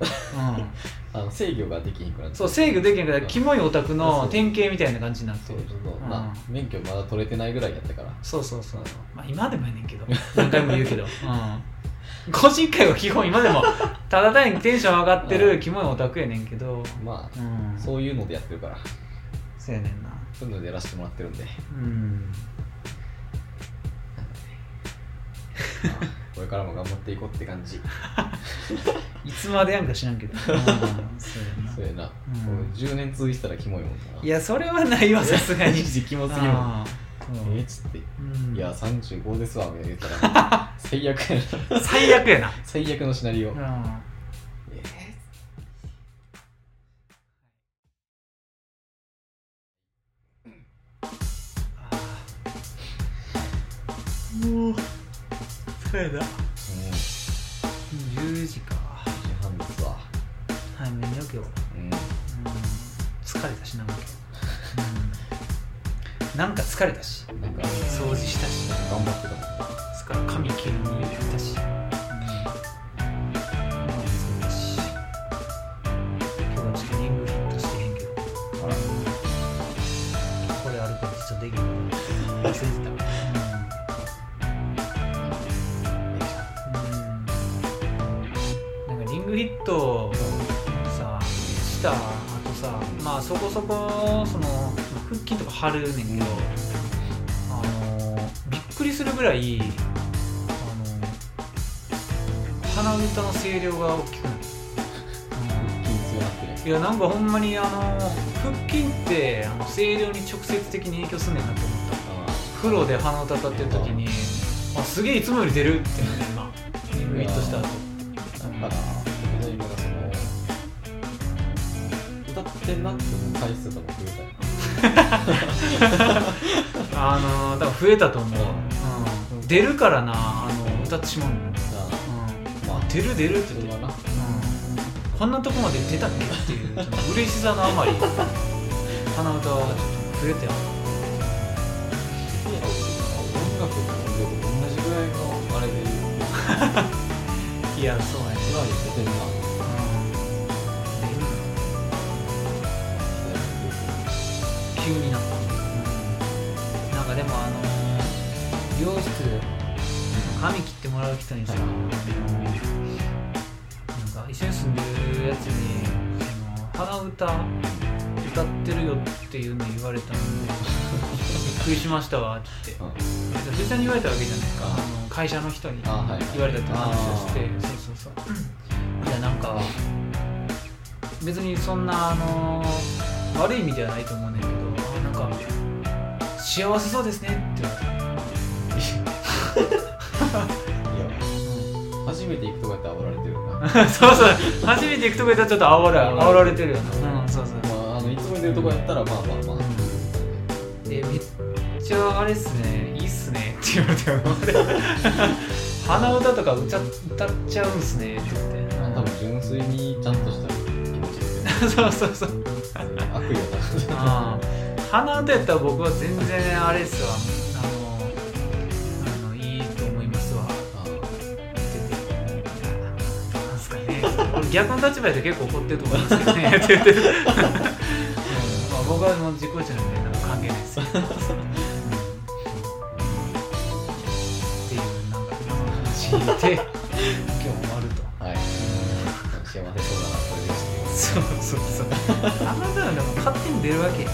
あの制御ができひんくなってそう制御できんからうん。キモいオタクそうの典型みたいな感じになってる。そうちょっと、うん。な免許まだ取れてないぐらいやったから。そうそうそう、まあ、今でもやねんけど。何回も言うけど、うん、個人会は基本今でも ただ単にテンション上がってるキモいオタクやねんけど、まあうん、そういうのでやってるから。そうやねんな。そういうのでやらせてもらってるんで。うん これからも頑張っていこうって感じ。いつまでやんか知らんけど、うん、そうやな。そうやな、うん。俺10年続いてたらキモいもんな。いやそれはないわさすがに。キモすぎるもん。えっつって。うん。いや35ですわみたいな言ったら最悪やな。最悪やな、最悪のシナリオ、うんで鼻歌歌ってる時にあすげえいつもより出るってね今リングヒットした後だから別になんかその歌ってんなって思う回数とかも増えたよ。あのだから増えたと思う、ううん。出るからなあの歌ってしまうの、うん、まあ出る出るって言ってうん、こんなとこまで出たっけっていう嬉しさのあまり。鼻歌はちょっと増えてよ音歌歌ってるよっていうの言われたのでびっくりしましたわって。うん。実際に言われたわけじゃないですか。ああの会社の人に言われたって話をして。そうそうそう。いやなんか別にそんなあの悪い意味ではないと思うねんだけどあなんか幸せそうですねって言われた、いや初めて行くとこやったら煽られてる そうそう。初めて行くとこやったらちょっと煽ら煽られてるよなうんそうそう。まああのいつも出るとこやったらまあまあまあ。えめっちゃあれっすね。いいっすね。って言われたよ俺鼻歌とか歌歌っちゃうんすね。って言って。多分純粋にちゃんとした気持ちで。そうそうそう。悪意はなあ鼻歌やったら僕は全然あれっすわ逆の立場で結構怒ってると思うんですけど。ねって言ってる、うんまあ、僕はもう自己中なんでなんか関係ないです。うん。っていうなんか今の話で。今日終わるとはい幸せそうだなそれで。してそうそうそうあなたはでも勝手に出るわけ。うん。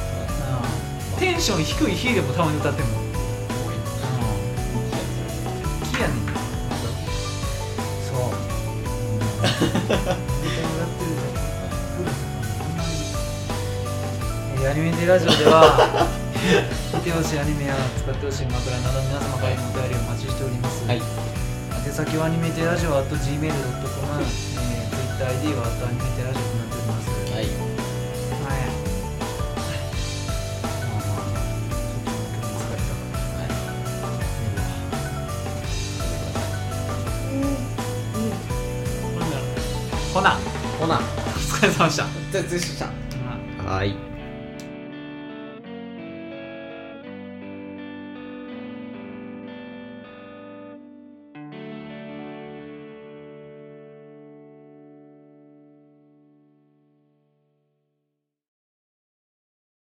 テンション低い日でもたまに歌っても。アニメテラジオでは見てほしいアニメや使ってほしい枕など皆様からのお便りをお待ちしております、はい。宛先はアニメテラジオ at gmail.com、えー、TwitterID はアニメテラジオから。ほな。ほなお疲れ様でした。じゃあ、でした